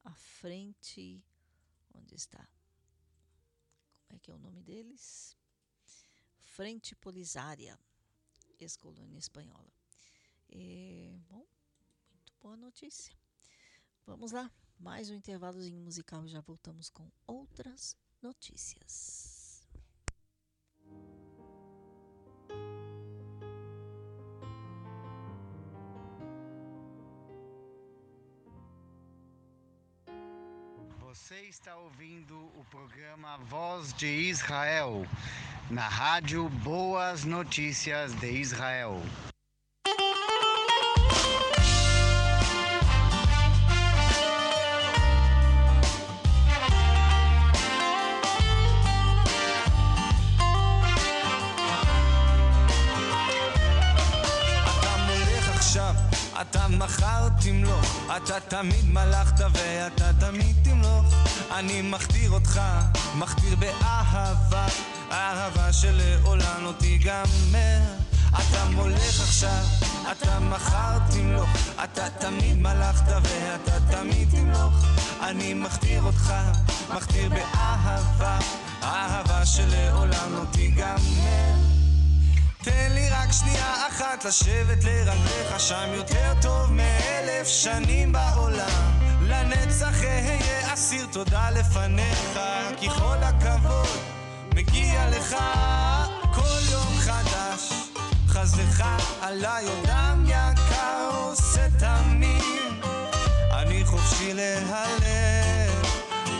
a frente. Onde está? É que é o nome deles? Frente Polisária, ex-colônia espanhola. É, bom, muito boa notícia. Vamos lá, mais um intervalozinho musical e já voltamos com outras notícias. Você está ouvindo o programa Voz de Israel, na rádio Boas Notícias de Israel. אתה מחר תמלוך, אתה תמיד מלכת ואתה תמיד תמלוך. אני מכתיר אותך, מכתיר באהבה, אהבה שלעולם לא תיגמר. אתה מולך עכשיו, אתה מחר תמלוך, אתה תמיד מלכת ואתה תמיד תמלוך. אני מכתיר אותך, מכתיר באהבה, אהבה שלעולם לא תיגמר. תן לי רק שנייה אחת לשבת לרגליך שם יותר טוב מאלף שנים בעולם. לנצח אהיה אסיר תודה לפניך כי כל הכבוד מגיע לך. כל יום חדש חסדך עליי עודם יקר עושה תמים אני חופשי להלב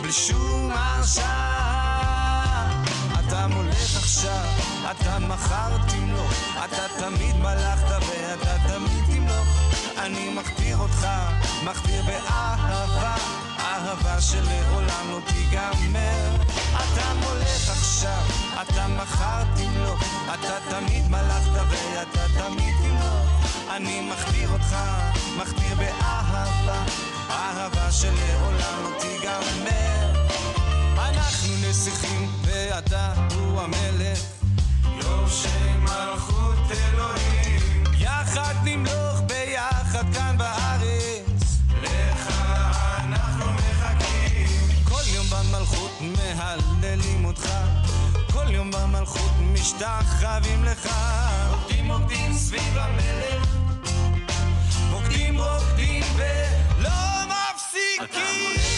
בלי שום הרשעה אתה מולך עכשיו אתה מחר תמלוך, אתה תמיד מלכת ואתה תמיד תמלוך. אני מכתיר אותך, מכתיר באהבה, אהבה שלעולם לא תיגמר. אתה מולך עכשיו, אתה מחר תמלוך, אתה תמיד מלכת ואתה תמיד תמלוך. אני מכתיר אותך, מכתיר באהבה, אהבה שלעולם לא תיגמר. אנחנו נסיכים ואתה הוא המלך. יורשי מלכות אלוהים. יחד נמלוך ביחד כאן בארץ. לך אנחנו מחכים. כל יום במלכות מהללים אותך. כל יום במלכות משתחווים לך. רוקדים רוקדים סביב המלך. רוקדים רוקדים ולא מפסיקים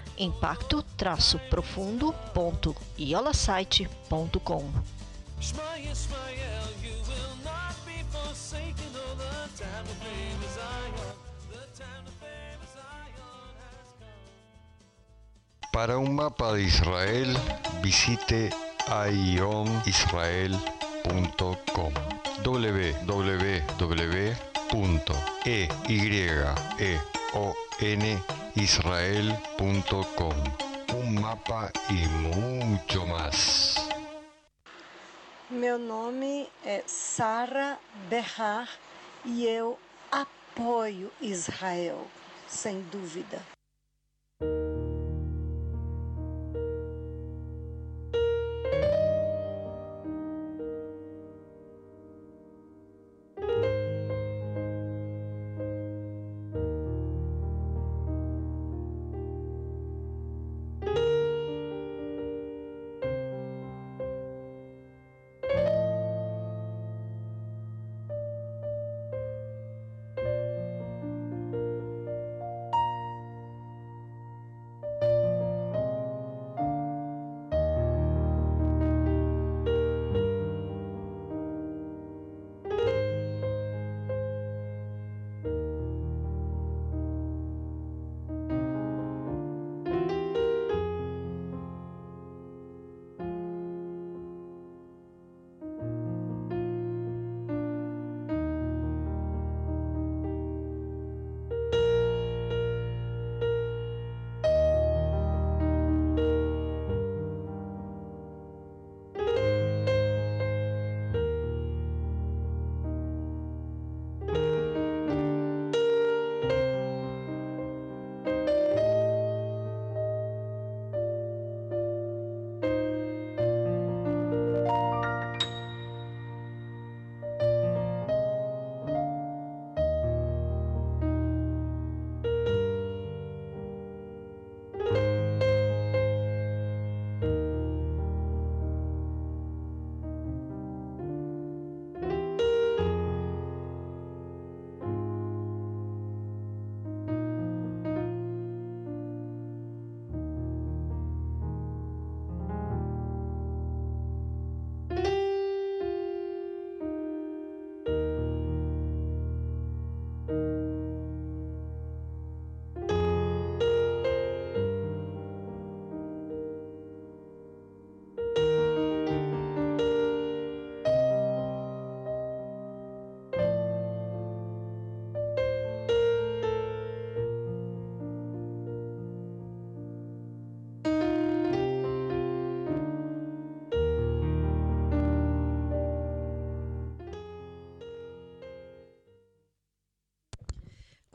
impacto-profundo.iolasite.com. Para un mapa de Israel, visite ionisrael.com www.eyeonisrael.com Un mapa y mucho más. Meu nome é Sara Berrar e eu apoio Israel, sem dúvida.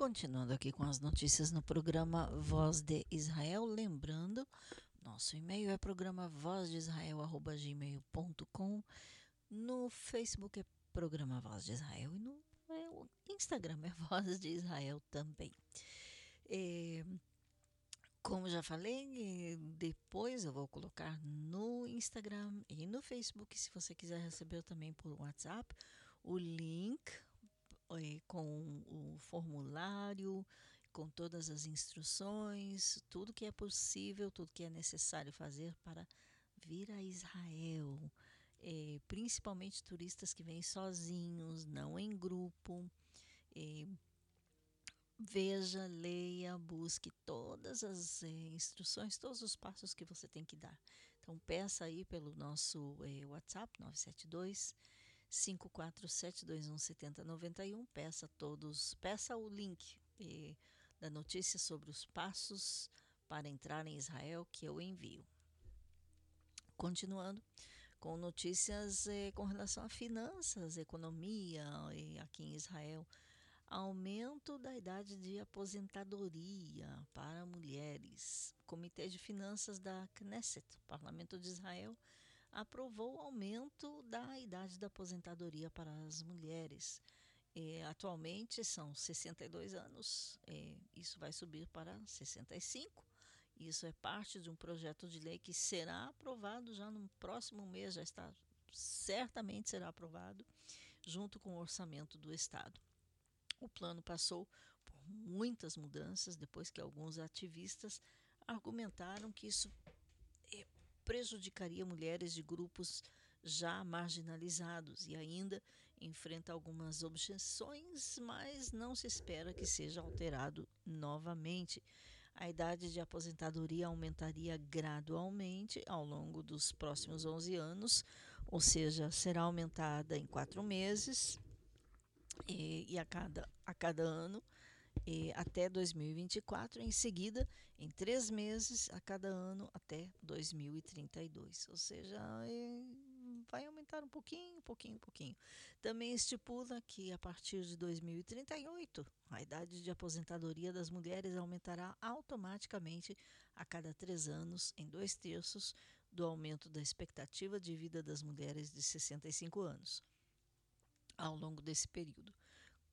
Continuando aqui com as notícias no programa Voz de Israel, lembrando, nosso e-mail é programa vozdeisrael@gmail.com, no Facebook é programa Voz de Israel e no é, Instagram é Voz de Israel também. É, como já falei, depois eu vou colocar no Instagram e no Facebook, se você quiser receber também por WhatsApp, o link é, com o formulário, com todas as instruções, tudo que é possível, tudo que é necessário fazer para vir a Israel. É, principalmente turistas que vêm sozinhos, não em grupo. É, veja, leia, busque todas as é, instruções, todos os passos que você tem que dar. Então peça aí pelo nosso é, WhatsApp 972 547217091. Peça todos, peça o link eh, da notícia sobre os passos para entrar em Israel que eu envio. Continuando com notícias eh, com relação a finanças, economia eh, aqui em Israel. Aumento da idade de aposentadoria para mulheres. Comitê de Finanças da Knesset, Parlamento de Israel, aprovou o aumento da idade da aposentadoria para as mulheres. É, atualmente são 62 anos, é, isso vai subir para 65. Isso é parte de um projeto de lei que será aprovado já no próximo mês, já está certamente será aprovado, junto com o orçamento do Estado. O plano passou por muitas mudanças depois que alguns ativistas argumentaram que isso prejudicaria mulheres de grupos já marginalizados e ainda enfrenta algumas objeções, mas não se espera que seja alterado novamente. A idade de aposentadoria aumentaria gradualmente ao longo dos próximos 11 anos, ou seja, será aumentada em quatro meses e, e a, cada, a cada ano e até 2024, em seguida, em três meses a cada ano até 2032. Ou seja, vai aumentar um pouquinho, um pouquinho, um pouquinho. Também estipula que a partir de 2038, a idade de aposentadoria das mulheres aumentará automaticamente a cada três anos, em dois terços do aumento da expectativa de vida das mulheres de 65 anos ao longo desse período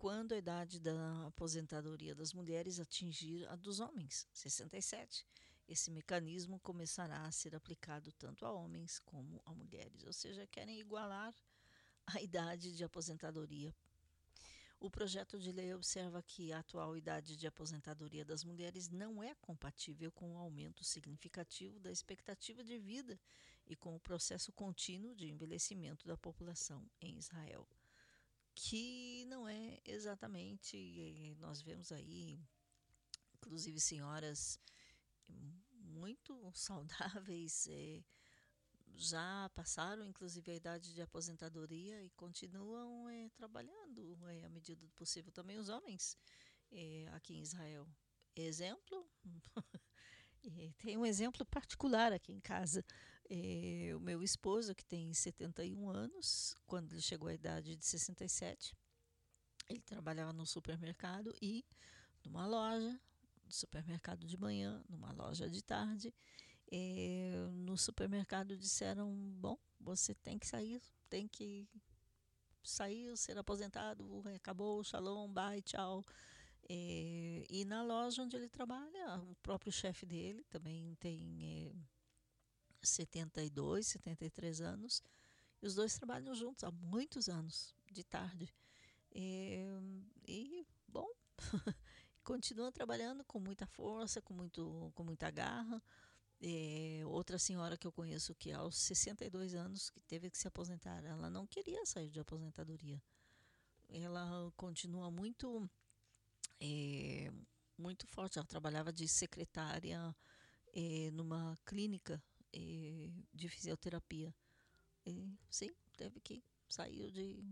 quando a idade da aposentadoria das mulheres atingir a dos homens, 67. Esse mecanismo começará a ser aplicado tanto a homens como a mulheres, ou seja, querem igualar a idade de aposentadoria. O projeto de lei observa que a atual idade de aposentadoria das mulheres não é compatível com o aumento significativo da expectativa de vida e com o processo contínuo de envelhecimento da população em Israel que não é exatamente. Eh, nós vemos aí, inclusive, senhoras muito saudáveis, é, já passaram, inclusive, a idade de aposentadoria e continuam é, trabalhando é, à medida do possível. Também os homens aqui em Israel. Exemplo. tem um exemplo particular aqui em casa. É, o meu esposo, que tem 71 anos, quando ele chegou à idade de 67, ele trabalhava no supermercado e numa loja, no supermercado de manhã, numa loja de tarde. É, no supermercado disseram: Bom, você tem que sair, tem que sair, ser aposentado, acabou, shalom, bye, tchau. É, e na loja onde ele trabalha, o próprio chefe dele também tem é, 72, 73 anos. E os dois trabalham juntos há muitos anos, de tarde. E, e bom, continuam trabalhando com muita força, com, muito, com muita garra. É, outra senhora que eu conheço que aos 62 anos que teve que se aposentar, ela não queria sair de aposentadoria. Ela continua muito é, muito forte. Ela trabalhava de secretária é, numa clínica de fisioterapia. Sim, teve que sair de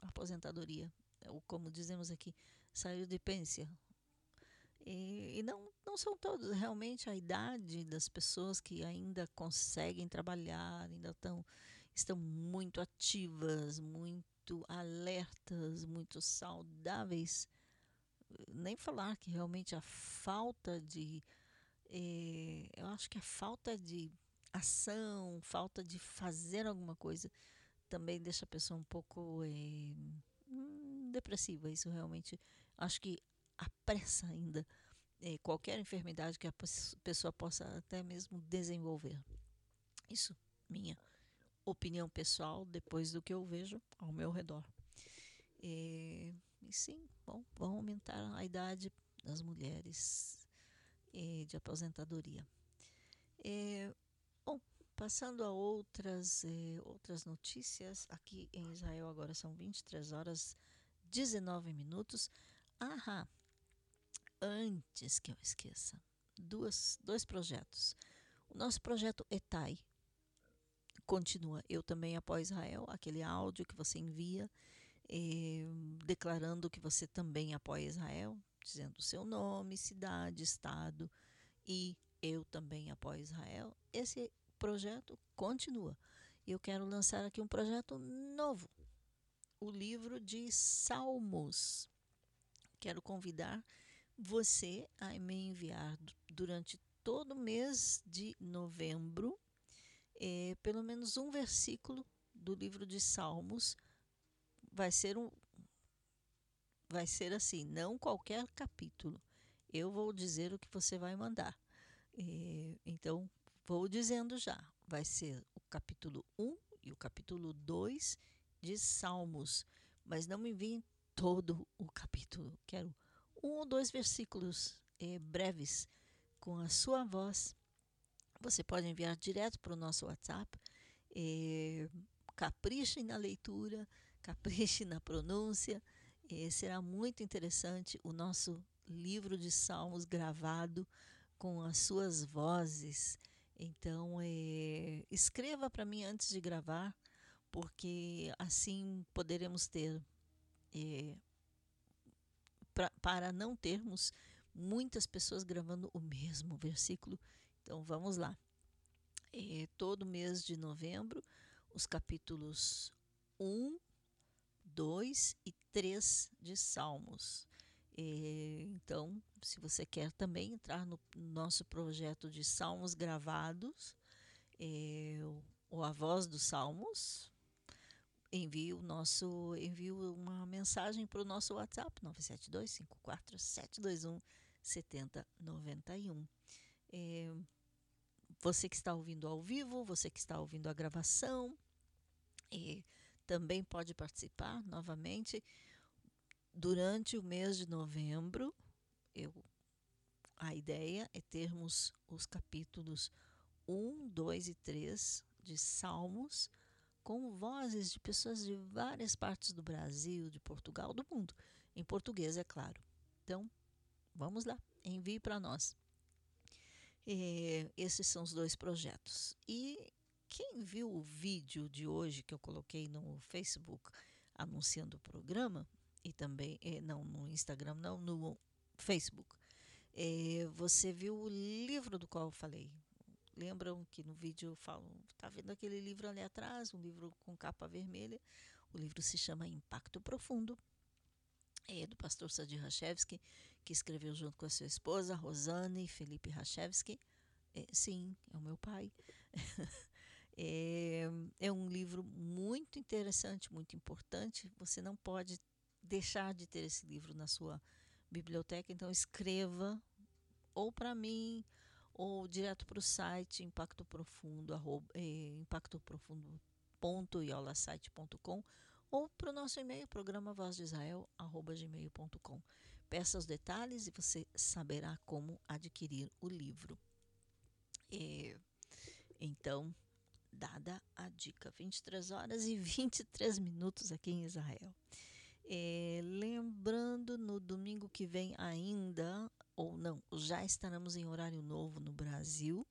aposentadoria, ou como dizemos aqui, saiu de pência. E, e, não, não são todos, realmente a idade das pessoas que ainda conseguem trabalhar, ainda tão, estão muito ativas, muito alertas, muito saudáveis. Nem falar que realmente a falta de é, eu acho que a falta de ação, falta de fazer alguma coisa, também deixa a pessoa um pouco é, hum, depressiva. Isso realmente acho que apressa ainda é, qualquer enfermidade que a pessoa possa até mesmo desenvolver. Isso, minha opinião pessoal, depois do que eu vejo ao meu redor. É, e sim, bom, vão aumentar a idade das mulheres eh, de aposentadoria. Eh, bom, passando a outras, eh, outras notícias, aqui em Israel agora são 23 horas 19 minutos. Ah, antes que eu esqueça, duas, dois projetos. O nosso projeto ETAI continua. Eu também apoio Israel, aquele áudio que você envia eh, declarando que você também apoia Israel dizendo o seu nome, cidade, estado e eu também apoio Israel. Esse projeto continua. Eu quero lançar aqui um projeto novo, o livro de Salmos. Quero convidar você a me enviar durante todo o mês de novembro é, pelo menos um versículo do livro de Salmos. Vai ser um, vai ser assim, não qualquer capítulo. Eu vou dizer o que você vai mandar. E, então, vou dizendo já. Vai ser o capítulo 1 e o capítulo 2 de Salmos. Mas não me enviem todo o capítulo. Quero um ou dois versículos eh, breves com a sua voz. Você pode enviar direto para o nosso WhatsApp. Eh, capriche na leitura, capriche na pronúncia será muito interessante o nosso livro de salmos gravado com as suas vozes. Então, é, escreva para mim antes de gravar, porque assim poderemos ter, é, pra, para não termos muitas pessoas gravando o mesmo versículo. Então, vamos lá. É, todo mês de novembro, os capítulos 1, 2 e 3 de Salmos. É, então, se você quer também entrar no nosso projeto de Salmos gravados, é, ou a voz dos Salmos, envie o nosso envie uma mensagem para o nosso WhatsApp 972 54 721 7091. É, você que está ouvindo ao vivo, você que está ouvindo a gravação, é, também pode participar novamente durante o mês de novembro. Eu, a ideia é termos os capítulos 1, 2 e 3 de Salmos com vozes de pessoas de várias partes do Brasil, de Portugal, do mundo, em português, é claro. Então, vamos lá, envie para nós. É, esses são os dois projetos. E quem viu o vídeo de hoje que eu coloquei no Facebook anunciando o programa, e também, é, não no Instagram, não, no Facebook, é, você viu o livro do qual eu falei. Lembram que no vídeo eu falo, tá vendo aquele livro ali atrás, um livro com capa vermelha? O livro se chama Impacto Profundo, é do pastor Sadi Rachevski, que escreveu junto com a sua esposa, Rosane Felipe Rachevski. É, sim, é o meu pai. é, é um livro muito interessante, muito importante. Você não pode deixar de ter esse livro na sua biblioteca, então escreva ou para mim ou direto para o site Impacto Profundo, arroba, eh, impactoprofundo.iolasite.com ou para o nosso e-mail, programa voz de Israel, arroba gmail.com. Peça os detalhes e você saberá como adquirir o livro. É, então, dada a dica, 23 horas e 23 minutos aqui em Israel. É, lembrando, no domingo que vem ainda, ou não, já estaremos em horário novo no Brasil.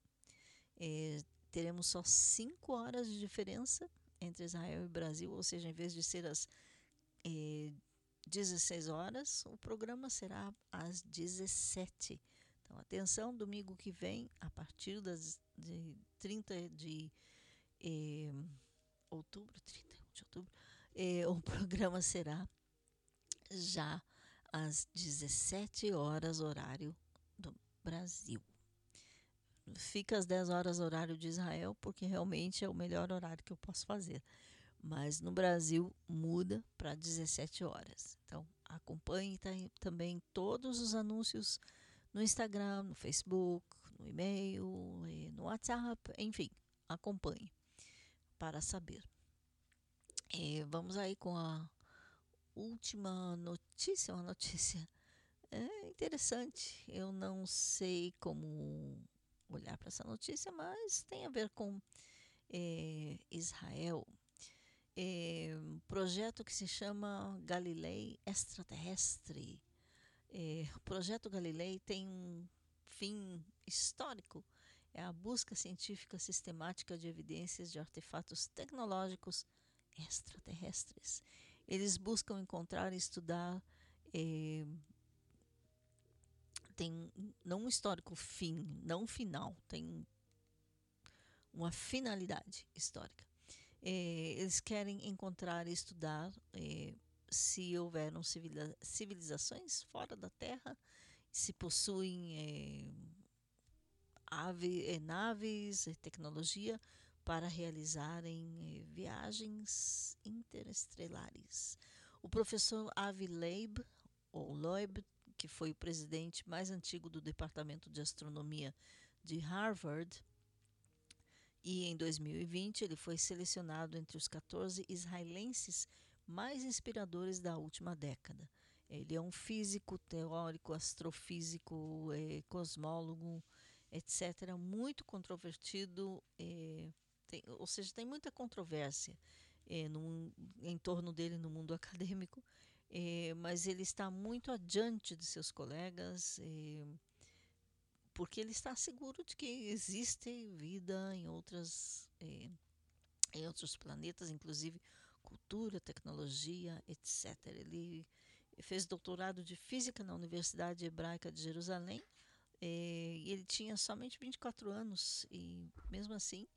É, teremos só 5 horas de diferença entre Israel e Brasil, ou seja, em vez de ser às é, 16 horas, o programa será às 17. Então, atenção, domingo que vem, a partir das de 30 de é, outubro, 31 de outubro, é, o programa será já às 17 horas, horário do Brasil. Fica às 10 horas, horário de Israel, porque realmente é o melhor horário que eu posso fazer. Mas no Brasil muda para 17 horas. Então acompanhe também todos os anúncios no Instagram, no Facebook, no e-mail, no WhatsApp, enfim, acompanhe para saber. É, vamos aí com a última notícia, uma notícia é interessante. Eu não sei como olhar para essa notícia, mas tem a ver com é, Israel. É, um projeto que se chama Galilei Extraterrestre. É, o projeto Galilei tem um fim histórico. É a busca científica sistemática de evidências de artefatos tecnológicos extraterrestres. Eles buscam encontrar e estudar. É, tem não um histórico fim, não final, tem uma finalidade histórica. É, eles querem encontrar e estudar é, se houveram civilizações fora da Terra, se possuem é, ave, naves, tecnologia para realizarem eh, viagens interestelares. O professor Avi Leib, ou Loeb, que foi o presidente mais antigo do Departamento de Astronomia de Harvard, e em 2020 ele foi selecionado entre os 14 israelenses mais inspiradores da última década. Ele é um físico, teórico, astrofísico, eh, cosmólogo, etc., muito controvertido, eh, tem, ou seja, tem muita controvérsia é, no, em torno dele no mundo acadêmico, é, mas ele está muito adiante de seus colegas, é, porque ele está seguro de que existe vida em outras em outros planetas, inclusive cultura, tecnologia, etc. Ele fez doutorado de física na Universidade Hebraica de Jerusalém. E ele tinha somente 24 anos e mesmo assim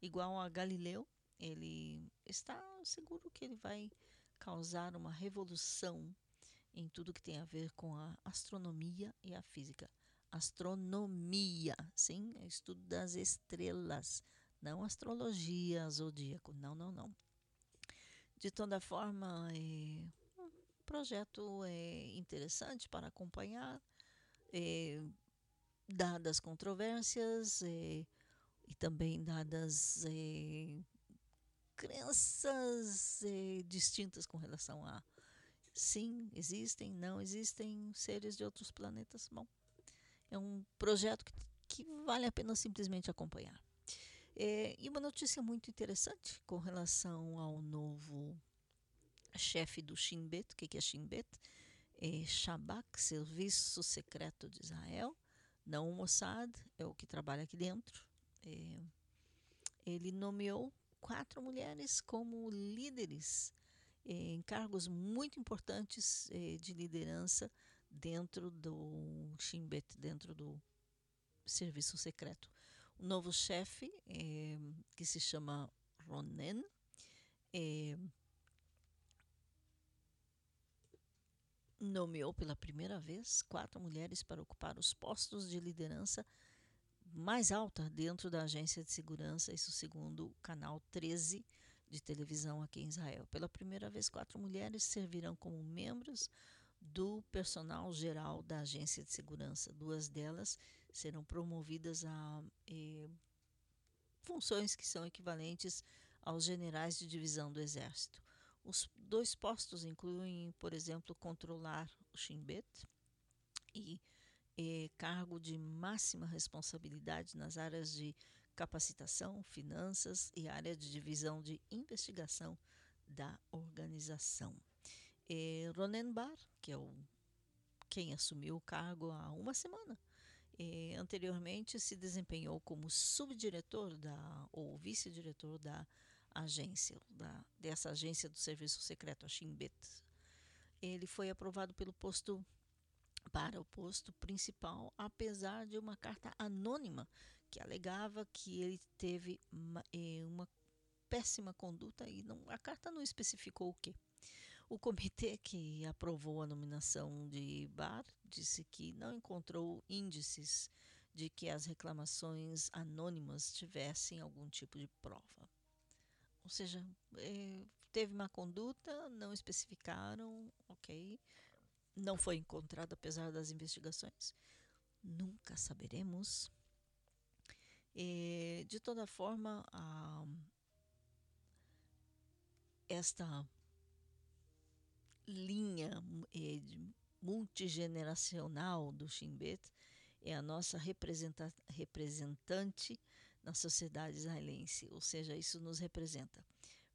igual a Galileu, ele está seguro que ele vai causar uma revolução em tudo que tem a ver com a astronomia e a física. Astronomia, sim, é estudo das estrelas, não astrologia, zodíaco, não, não, não. De toda forma, é um projeto é interessante para acompanhar, é, dadas controvérsias é, e também dadas é, crenças é, distintas com relação a sim, existem, não existem seres de outros planetas. Bom, é um projeto que, que vale a pena simplesmente acompanhar. É, e uma notícia muito interessante com relação ao novo chefe do Shin Bet. O que, que é Shin Bet? É Shabak, Serviço Secreto de Israel, não o Mossad, é o que trabalha aqui dentro. É, ele nomeou quatro mulheres como líderes é, em cargos muito importantes é, de liderança dentro do Shin dentro do serviço secreto o novo chefe, é, que se chama Ronen, nomeou pela primeira vez quatro mulheres para ocupar os postos de liderança mais alta dentro da agência de segurança, isso segundo o canal 13 de televisão aqui em Israel. Pela primeira vez, quatro mulheres servirão como membros do personal geral da agência de segurança. Duas delas serão promovidas a eh, funções que são equivalentes aos generais de divisão do Exército. Os dois postos incluem, por exemplo, controlar o Shin e eh, cargo de máxima responsabilidade nas áreas de capacitação, finanças e área de divisão de investigação da organização. Eh, Ronen Bar, que é o, quem assumiu o cargo há uma semana, eh, anteriormente se desempenhou como subdiretor da ou vice-diretor da agência, da, dessa agência do serviço secreto, a Shimbet. Ele foi aprovado pelo posto para o posto principal, apesar de uma carta anônima que alegava que ele teve uma, eh, uma péssima conduta e não, a carta não especificou o que. O comitê que aprovou a nominação de Bar disse que não encontrou índices de que as reclamações anônimas tivessem algum tipo de prova. Ou seja, é, teve má conduta, não especificaram, ok. Não foi encontrado apesar das investigações. Nunca saberemos. É, de toda forma, a, esta linha é, multigeneracional do Shimbet é a nossa representante na sociedade israelense, ou seja, isso nos representa.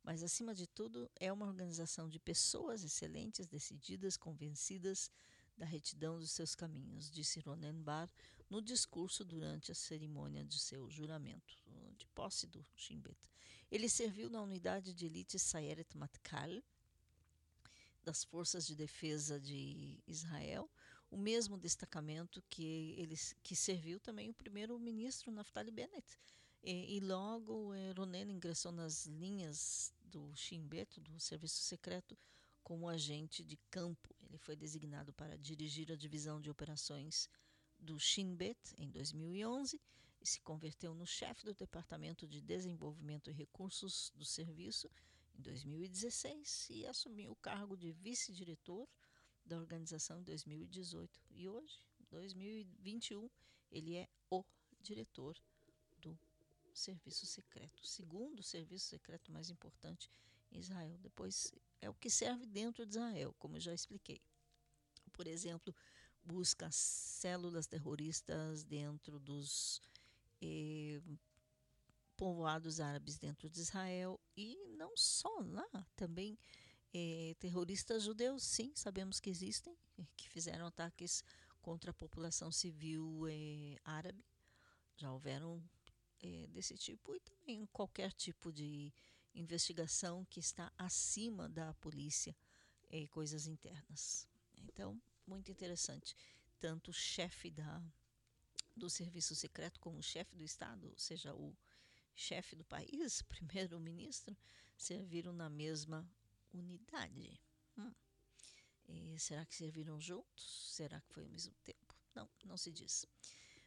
Mas, acima de tudo, é uma organização de pessoas excelentes, decididas, convencidas da retidão dos seus caminhos, disse Ronen Bar no discurso durante a cerimônia de seu juramento, de posse do Shimbet. Ele serviu na unidade de elite Sayeret Matkal, das Forças de Defesa de Israel, o mesmo destacamento que ele que serviu também o primeiro-ministro Naftali Bennett. E, e logo Ronen ingressou nas linhas do Shin Bet, do Serviço Secreto, como agente de campo. Ele foi designado para dirigir a divisão de operações do Shin Bet em 2011 e se converteu no chefe do Departamento de Desenvolvimento e Recursos do Serviço em 2016 e assumiu o cargo de vice-diretor da organização em 2018. E hoje, 2021, ele é o diretor do serviço secreto, segundo serviço secreto mais importante em Israel. Depois é o que serve dentro de Israel, como eu já expliquei. Por exemplo, busca células terroristas dentro dos eh, povoados árabes dentro de Israel e não só lá, também é, terroristas judeus, sim, sabemos que existem, que fizeram ataques contra a população civil é, árabe. Já houveram é, desse tipo e também qualquer tipo de investigação que está acima da polícia, coisas internas. Então, muito interessante. Tanto o chefe da, do serviço secreto como o chefe do Estado, ou seja, o chefe do país, primeiro-ministro, serviram na mesma unidade. Hum. será que serviram juntos? Será que foi ao mesmo tempo? Não, não se diz.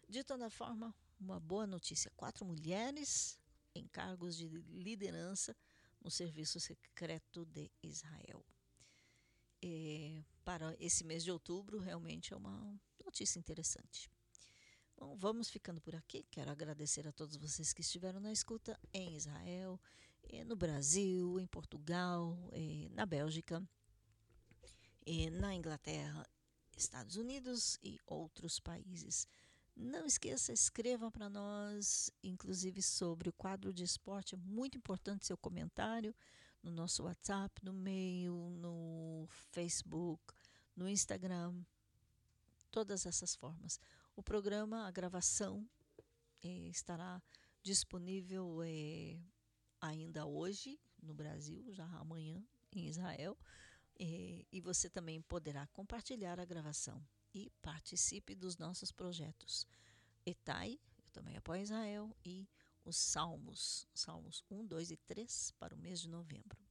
De toda forma, uma boa notícia: quatro mulheres em cargos de liderança no Serviço Secreto de Israel. E para esse mês de outubro, realmente é uma notícia interessante. Bom, vamos ficando por aqui. Quero agradecer a todos vocês que estiveram na escuta em Israel, no Brasil, em Portugal, na Bélgica, na Inglaterra, Estados Unidos e outros países. Não esqueça, escreva para nós, inclusive sobre o quadro de esporte. É muito importante seu comentário no nosso WhatsApp, no e-mail, no Facebook, no Instagram, todas essas formas. O programa, a gravação, eh, estará disponível eh, ainda hoje no Brasil, já amanhã em Israel, eh, e você também poderá compartilhar a gravação e participe dos nossos projetos. Etai, eu também apoio Israel, e os Salmos, Salmos 1, 2 e 3 para o mês de novembro.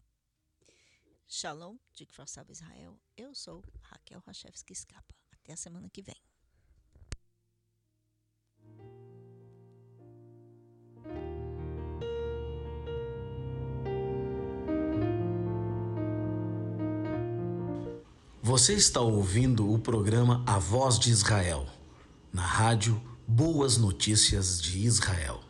Shalom, de Kfar Israel. Eu sou Raquel Rachevski Escapa. Até a semana que vem. Você está ouvindo o programa A Voz de Israel, na rádio Boas Notícias de Israel.